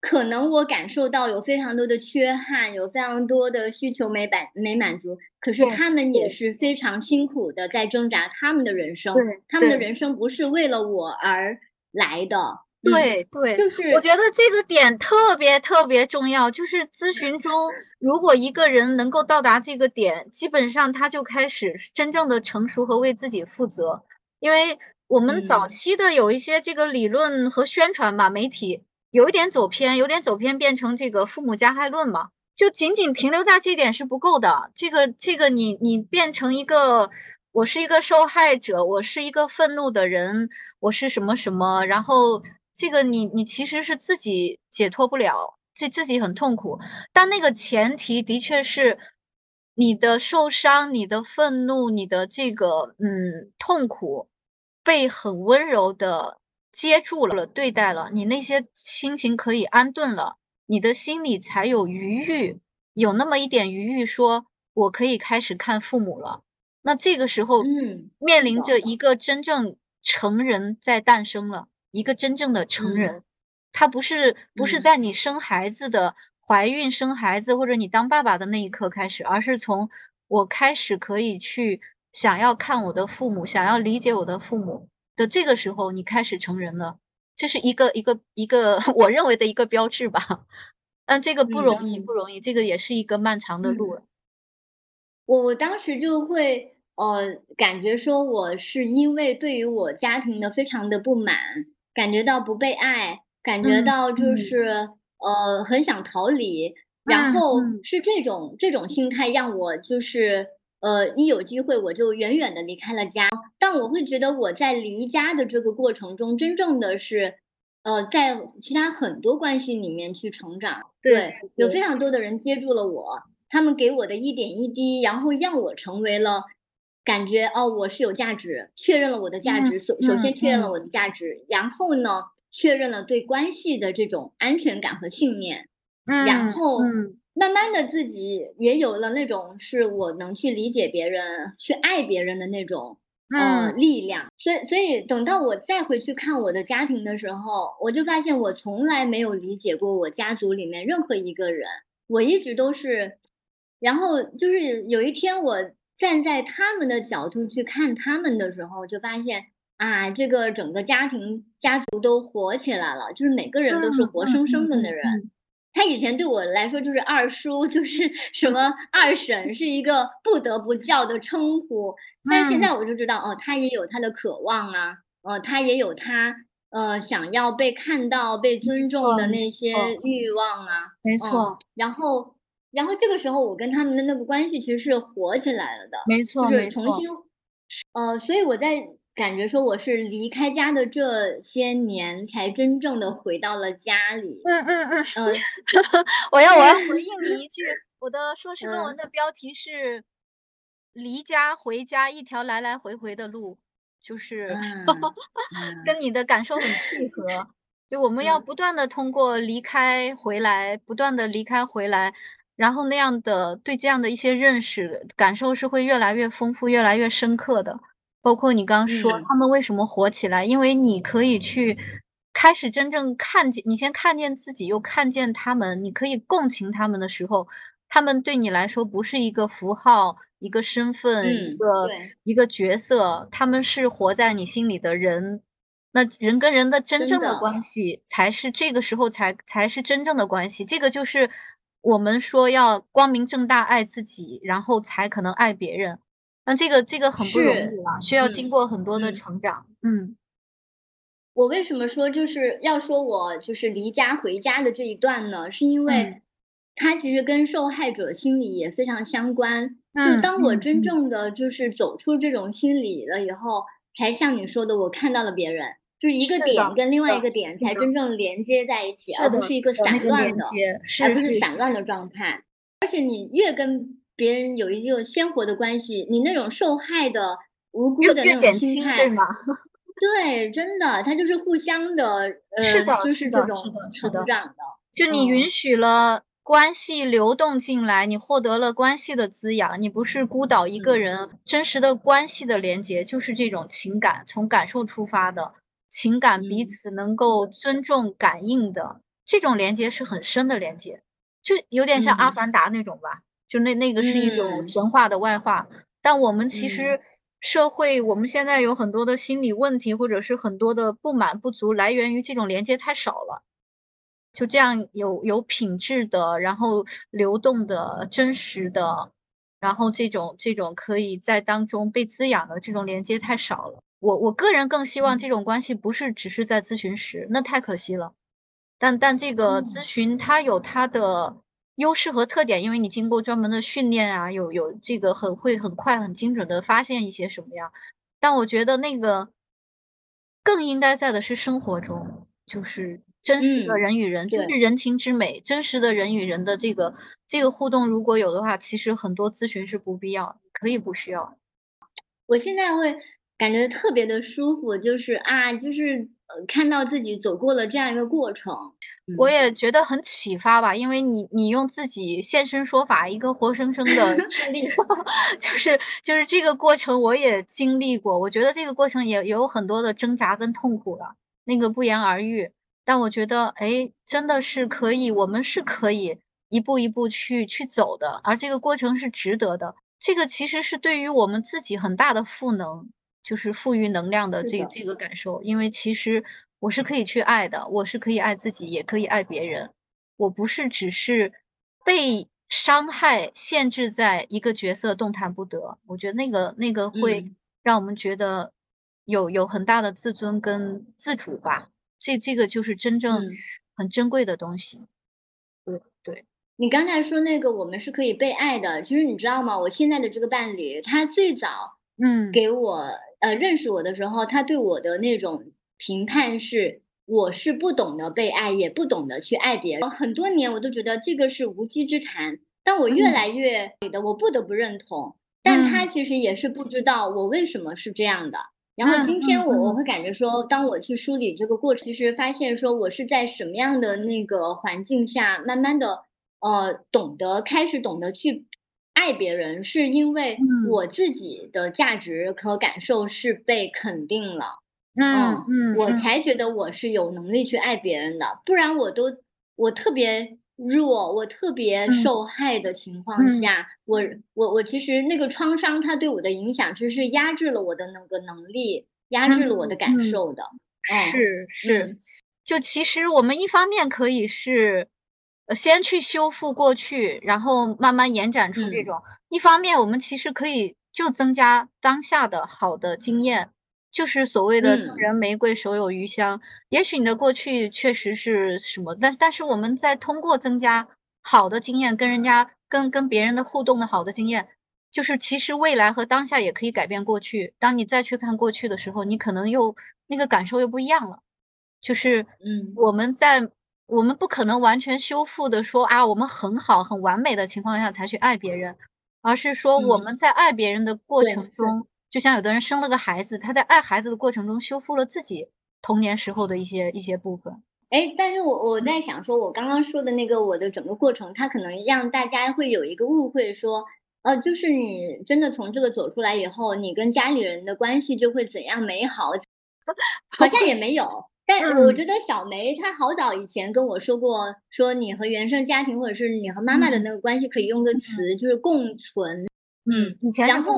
[SPEAKER 1] 可能我感受到有非常多的缺憾，有非常多的需求没满没满足，可是他们也是非常辛苦的在挣扎他们的人生，他们的人生不是为了我而来的。
[SPEAKER 2] 对对，
[SPEAKER 1] 就是
[SPEAKER 2] 我觉得这个点特别特别重要。就是咨询中，如果一个人能够到达这个点，基本上他就开始真正的成熟和为自己负责。因为我们早期的有一些这个理论和宣传吧，媒体有一点走偏，有点走偏，变成这个父母加害论嘛，就仅仅停留在这点是不够的。这个这个，你你变成一个，我是一个受害者，我是一个愤怒的人，我是什么什么，然后。这个你你其实是自己解脱不了，这自己很痛苦，但那个前提的确是你的受伤、你的愤怒、你的这个嗯痛苦被很温柔的接住了、对待了，你那些心情可以安顿了，你的心里才有余裕，有那么一点余裕，说我可以开始看父母了。那这个时候，
[SPEAKER 1] 嗯，
[SPEAKER 2] 面临着一个真正成人在诞生了。一个真正的成人，他不是不是在你生孩子的怀孕生孩子或者你当爸爸的那一刻开始，而是从我开始可以去想要看我的父母，想要理解我的父母的这个时候，你开始成人了。这是一个一个一个 我认为的一个标志吧。但这个不容易，不容易，这个也是一个漫长的路了。
[SPEAKER 1] 我我当时就会呃感觉说，我是因为对于我家庭的非常的不满。感觉到不被爱，感觉到就是呃很想逃离，然后是这种这种心态让我就是呃一有机会我就远远的离开了家，但我会觉得我在离家的这个过程中，真正的是呃，在其他很多关系里面去成长。
[SPEAKER 2] 对，
[SPEAKER 1] 有非常多的人接住了我，他们给我的一点一滴，然后让我成为了感觉哦，我是有价值，确认了我的价值。首首先确认了我的价值，然后呢，确认了对关系的这种安全感和信念。然后慢慢的自己也有了那种是我能去理解别人、去爱别人的那种。呃，力量，所以所以等到我再回去看我的家庭的时候，我就发现我从来没有理解过我家族里面任何一个人，我一直都是，然后就是有一天我站在他们的角度去看他们的时候，就发现啊，这个整个家庭家族都活起来了，就是每个人都是活生生的那人。他以前对我来说就是二叔，就是 什么二婶，是一个不得不叫的称呼。但是现在我就知道，哦，他也有他的渴望啊，呃，他也有他呃想要被看到、被尊重的那些欲望啊。
[SPEAKER 2] 没错。
[SPEAKER 1] 然后，然后这个时候我跟他们的那个关系其实是火起来了的。
[SPEAKER 2] 没错，
[SPEAKER 1] 就是重新，呃，所以我在。感觉说我是离开家的这些年，才真正的回到了家里。
[SPEAKER 2] 嗯嗯嗯嗯，我要我要回应你一句，我的硕士论文的标题是“离家回家一条来来回回的路”，就是 跟你的感受很契合。就我们要不断的通过离开回来，不断的离开回来，然后那样的对这样的一些认识感受是会越来越丰富、越来越深刻的。包括你刚刚说他们为什么火起来，因为你可以去开始真正看见，你先看见自己，又看见他们，你可以共情他们的时候，他们对你来说不是一个符号、一个身份、一个一个角色，他们是活在你心里的人。那人跟人的真正的关系，才是这个时候才才是真正的关系。这个就是我们说要光明正大爱自己，然后才可能爱别人。那这个这个很不容易了，需要经过很多的成长。嗯，
[SPEAKER 1] 我为什么说就是要说我就是离家回家的这一段呢？是因为它其实跟受害者心理也非常相关。就当我真正的就是走出这种心理了以后，才像你说的，我看到了别人，就是一个点跟另外一个点才真正连接在一起，而不是一个散乱的，而不是散乱的状态。而且你越跟别人有一个鲜活的关系，你那种受害的无辜的那种心态，
[SPEAKER 2] 对吗？
[SPEAKER 1] 对，真的，他就是互相的，呃，
[SPEAKER 2] 是的，
[SPEAKER 1] 就是这种成长的。
[SPEAKER 2] 就你允许了关系流动进来，你获得了关系的滋养，你不是孤岛一个人。真实的关系的连接就是这种情感，从感受出发的情感，彼此能够尊重、感应的这种连接是很深的连接，就有点像阿凡达那种吧。就那那个是一种神话的外化，但我们其实社会我们现在有很多的心理问题，或者是很多的不满不足，来源于这种连接太少了。就这样有有品质的，然后流动的、真实的，然后这种这种可以在当中被滋养的这种连接太少了。我我个人更希望这种关系不是只是在咨询时，那太可惜了。但但这个咨询它有它的。优势和特点，因为你经过专门的训练啊，有有这个很会很快很精准的发现一些什么样。但我觉得那个更应该在的是生活中，就是真实的人与人，就是人情之美，真实的人与人的这个这个互动，如果有的话，其实很多咨询是不必要，可以不需要。
[SPEAKER 1] 我现在会感觉特别的舒服，就是啊，就是。呃，看到自己走过了这样一个过程，
[SPEAKER 2] 我也觉得很启发吧。因为你，你用自己现身说法，一个活生生的经历 就是就是这个过程，我也经历过。我觉得这个过程也有很多的挣扎跟痛苦了，那个不言而喻。但我觉得，哎，真的是可以，我们是可以一步一步去去走的，而这个过程是值得的。这个其实是对于我们自己很大的赋能。就是赋予能量的这这个感受，因为其实我是可以去爱的，我是可以爱自己，也可以爱别人。我不是只是被伤害限制在一个角色动弹不得。我觉得那个那个会让我们觉得有有很大的自尊跟自主吧。这这个就是真正很珍贵的东西。对对，
[SPEAKER 1] 你刚才说那个我们是可以被爱的，其实你知道吗？我现在的这个伴侣，他最早嗯给我。呃，认识我的时候，他对我的那种评判是我是不懂得被爱，也不懂得去爱别人。很多年我都觉得这个是无稽之谈，但我越来越的，我不得不认同。但他其实也是不知道我为什么是这样的。然后今天我我会感觉说，当我去梳理这个过程，其实发现说我是在什么样的那个环境下，慢慢的呃懂得开始懂得去爱别人，是因为我自己的价值和感受是被肯定了。
[SPEAKER 2] 嗯嗯，
[SPEAKER 1] 我才觉得我是有能力去爱别人的，不然我都我特别弱，我特别受害的情况下，我我我其实那个创伤它对我的影响，其实是压制了我的那个能力，压制了我的感受的。
[SPEAKER 2] 是是，就其实我们一方面可以是，呃，先去修复过去，然后慢慢延展出这种；一方面我们其实可以就增加当下的好的经验。就是所谓的赠人玫瑰，手有余香。也许你的过去确实是什么，但但是我们在通过增加好的经验，跟人家跟跟别人的互动的好的经验，就是其实未来和当下也可以改变过去。当你再去看过去的时候，你可能又那个感受又不一样了。就是
[SPEAKER 1] 嗯，
[SPEAKER 2] 我们在我们不可能完全修复的说啊，我们很好很完美的情况下才去爱别人，而是说我们在爱别人的过程中。就像有的人生了个孩子，他在爱孩子的过程中修复了自己童年时候的一些一些部分。
[SPEAKER 1] 哎，但是我我在想说，我刚刚说的那个我的整个过程，它可能让大家会有一个误会，说，呃，就是你真的从这个走出来以后，你跟家里人的关系就会怎样美好？好像也没有。但我觉得小梅她好早以前跟我说过，说你和原生家庭或者是你和妈妈的那个关系可以用个词，就是共存。
[SPEAKER 2] 嗯，以前
[SPEAKER 1] 然后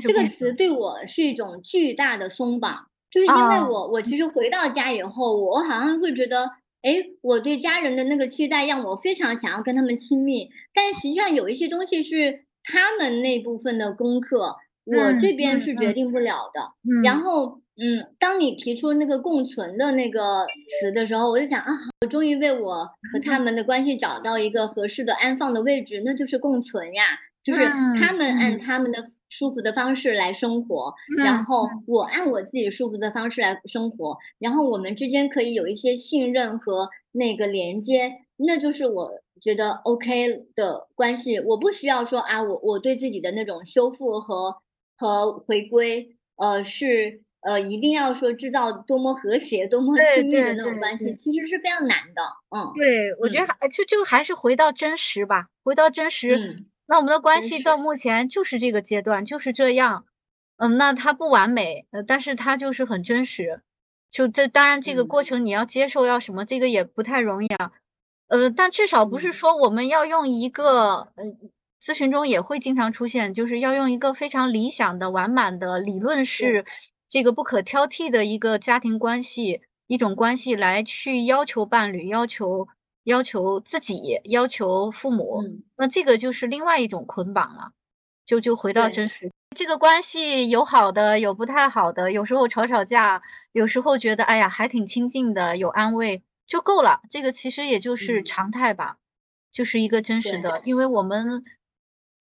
[SPEAKER 1] 这个词对我是一种巨大的松绑，就是因为我我。其实回到家以后，我好像会觉得，哎，我对家人的那个期待让我非常想要跟他们亲密，但实际上有一些东西是他们那部分的功课，我这边是决定不了的。然。后，嗯，当你提出那个共存的那个词的时候，我就想啊，我终于为我和他们的关系找到一个合适的安放的位置，那就是共存呀。就是他们按他们的舒服的方式来生活，然后我按我自己舒服的方式来生活，然后我们之间可以有一些信任和那个连接，那就是我觉得 OK 的关系。我不需要说啊，我我对自己的那种修复和和回归，呃，是呃一定要说制造多么和谐、多么亲密的那种关系，其实是非常难的。嗯，
[SPEAKER 2] 对，我觉得还就就还是回到真实吧，回到真实。那我们的关系到目前就是这个阶段，就是这样。嗯，那它不完美，呃，但是它就是很真实。就这，当然这个过程你要接受，要什么，这个也不太容易啊。呃，但至少不是说我们要用一个，嗯，咨询中也会经常出现，就是要用一个非常理想的、完满的理论式，这个不可挑剔的一个家庭关系，一种关系来去要求伴侣，要求。要求自己，要求父母，那这个就是另外一种捆绑了，就就回到真实。这个关系有好的，有不太好的，有时候吵吵架，有时候觉得哎呀还挺亲近的，有安慰就够了。这个其实也就是常态吧，就是一个真实的，因为我们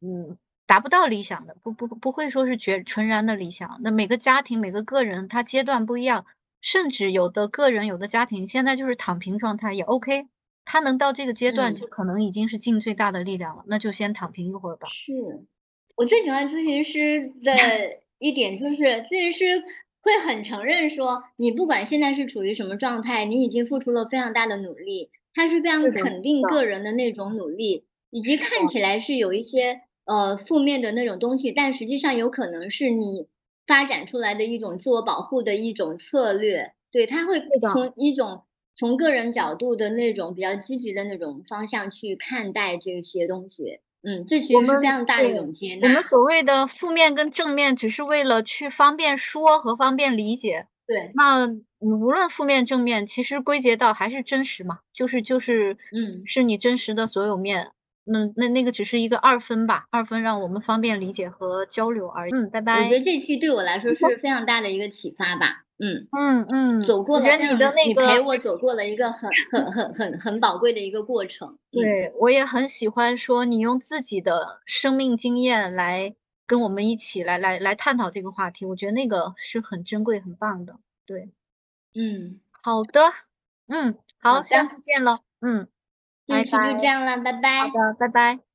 [SPEAKER 2] 嗯达不到理想的，不不不会说是绝纯然的理想。那每个家庭每个个人他阶段不一样，甚至有的个人有的家庭现在就是躺平状态也 OK。他能到这个阶段，就可能已经是尽最大的力量了，那就先躺平一会儿吧。
[SPEAKER 1] 是我最喜欢咨询师的 一点，就是咨询师会很承认说，你不管现在是处于什么状态，你已经付出了非常大的努力，他是非常肯定个人的那种努力，以及看起来是有一些呃负面的那种东西，但实际上有可能是你发展出来的一种自我保护的一种策略。对他会从一种。从个人角度的那种比较积极的那种方向去看待这些东西，嗯，这其实是非常大的一种接
[SPEAKER 2] 纳。我们所谓的负面跟正面，只是为了去方便说和方便理解。
[SPEAKER 1] 对，
[SPEAKER 2] 那无论负面正面，其实归结到还是真实嘛，就是就是，
[SPEAKER 1] 嗯，
[SPEAKER 2] 是你真实的所有面。那那那个只是一个二分吧，二分让我们方便理解和交流而已。嗯，拜拜。
[SPEAKER 1] 我觉得这期对我来说是非常大的一个启发吧。
[SPEAKER 2] 嗯嗯嗯，
[SPEAKER 1] 走过了，
[SPEAKER 2] 我觉得你的那个，
[SPEAKER 1] 你陪我走过了一个很很很很很宝贵的一个过程。
[SPEAKER 2] 对，我也很喜欢说你用自己的生命经验来跟我们一起来来来探讨这个话题，我觉得那个是很珍贵、很棒的。对，
[SPEAKER 1] 嗯，
[SPEAKER 2] 好的。嗯，
[SPEAKER 1] 好
[SPEAKER 2] 好，下。次见喽，嗯，
[SPEAKER 1] 这一期就。这样了，拜拜。
[SPEAKER 2] 好的，拜拜。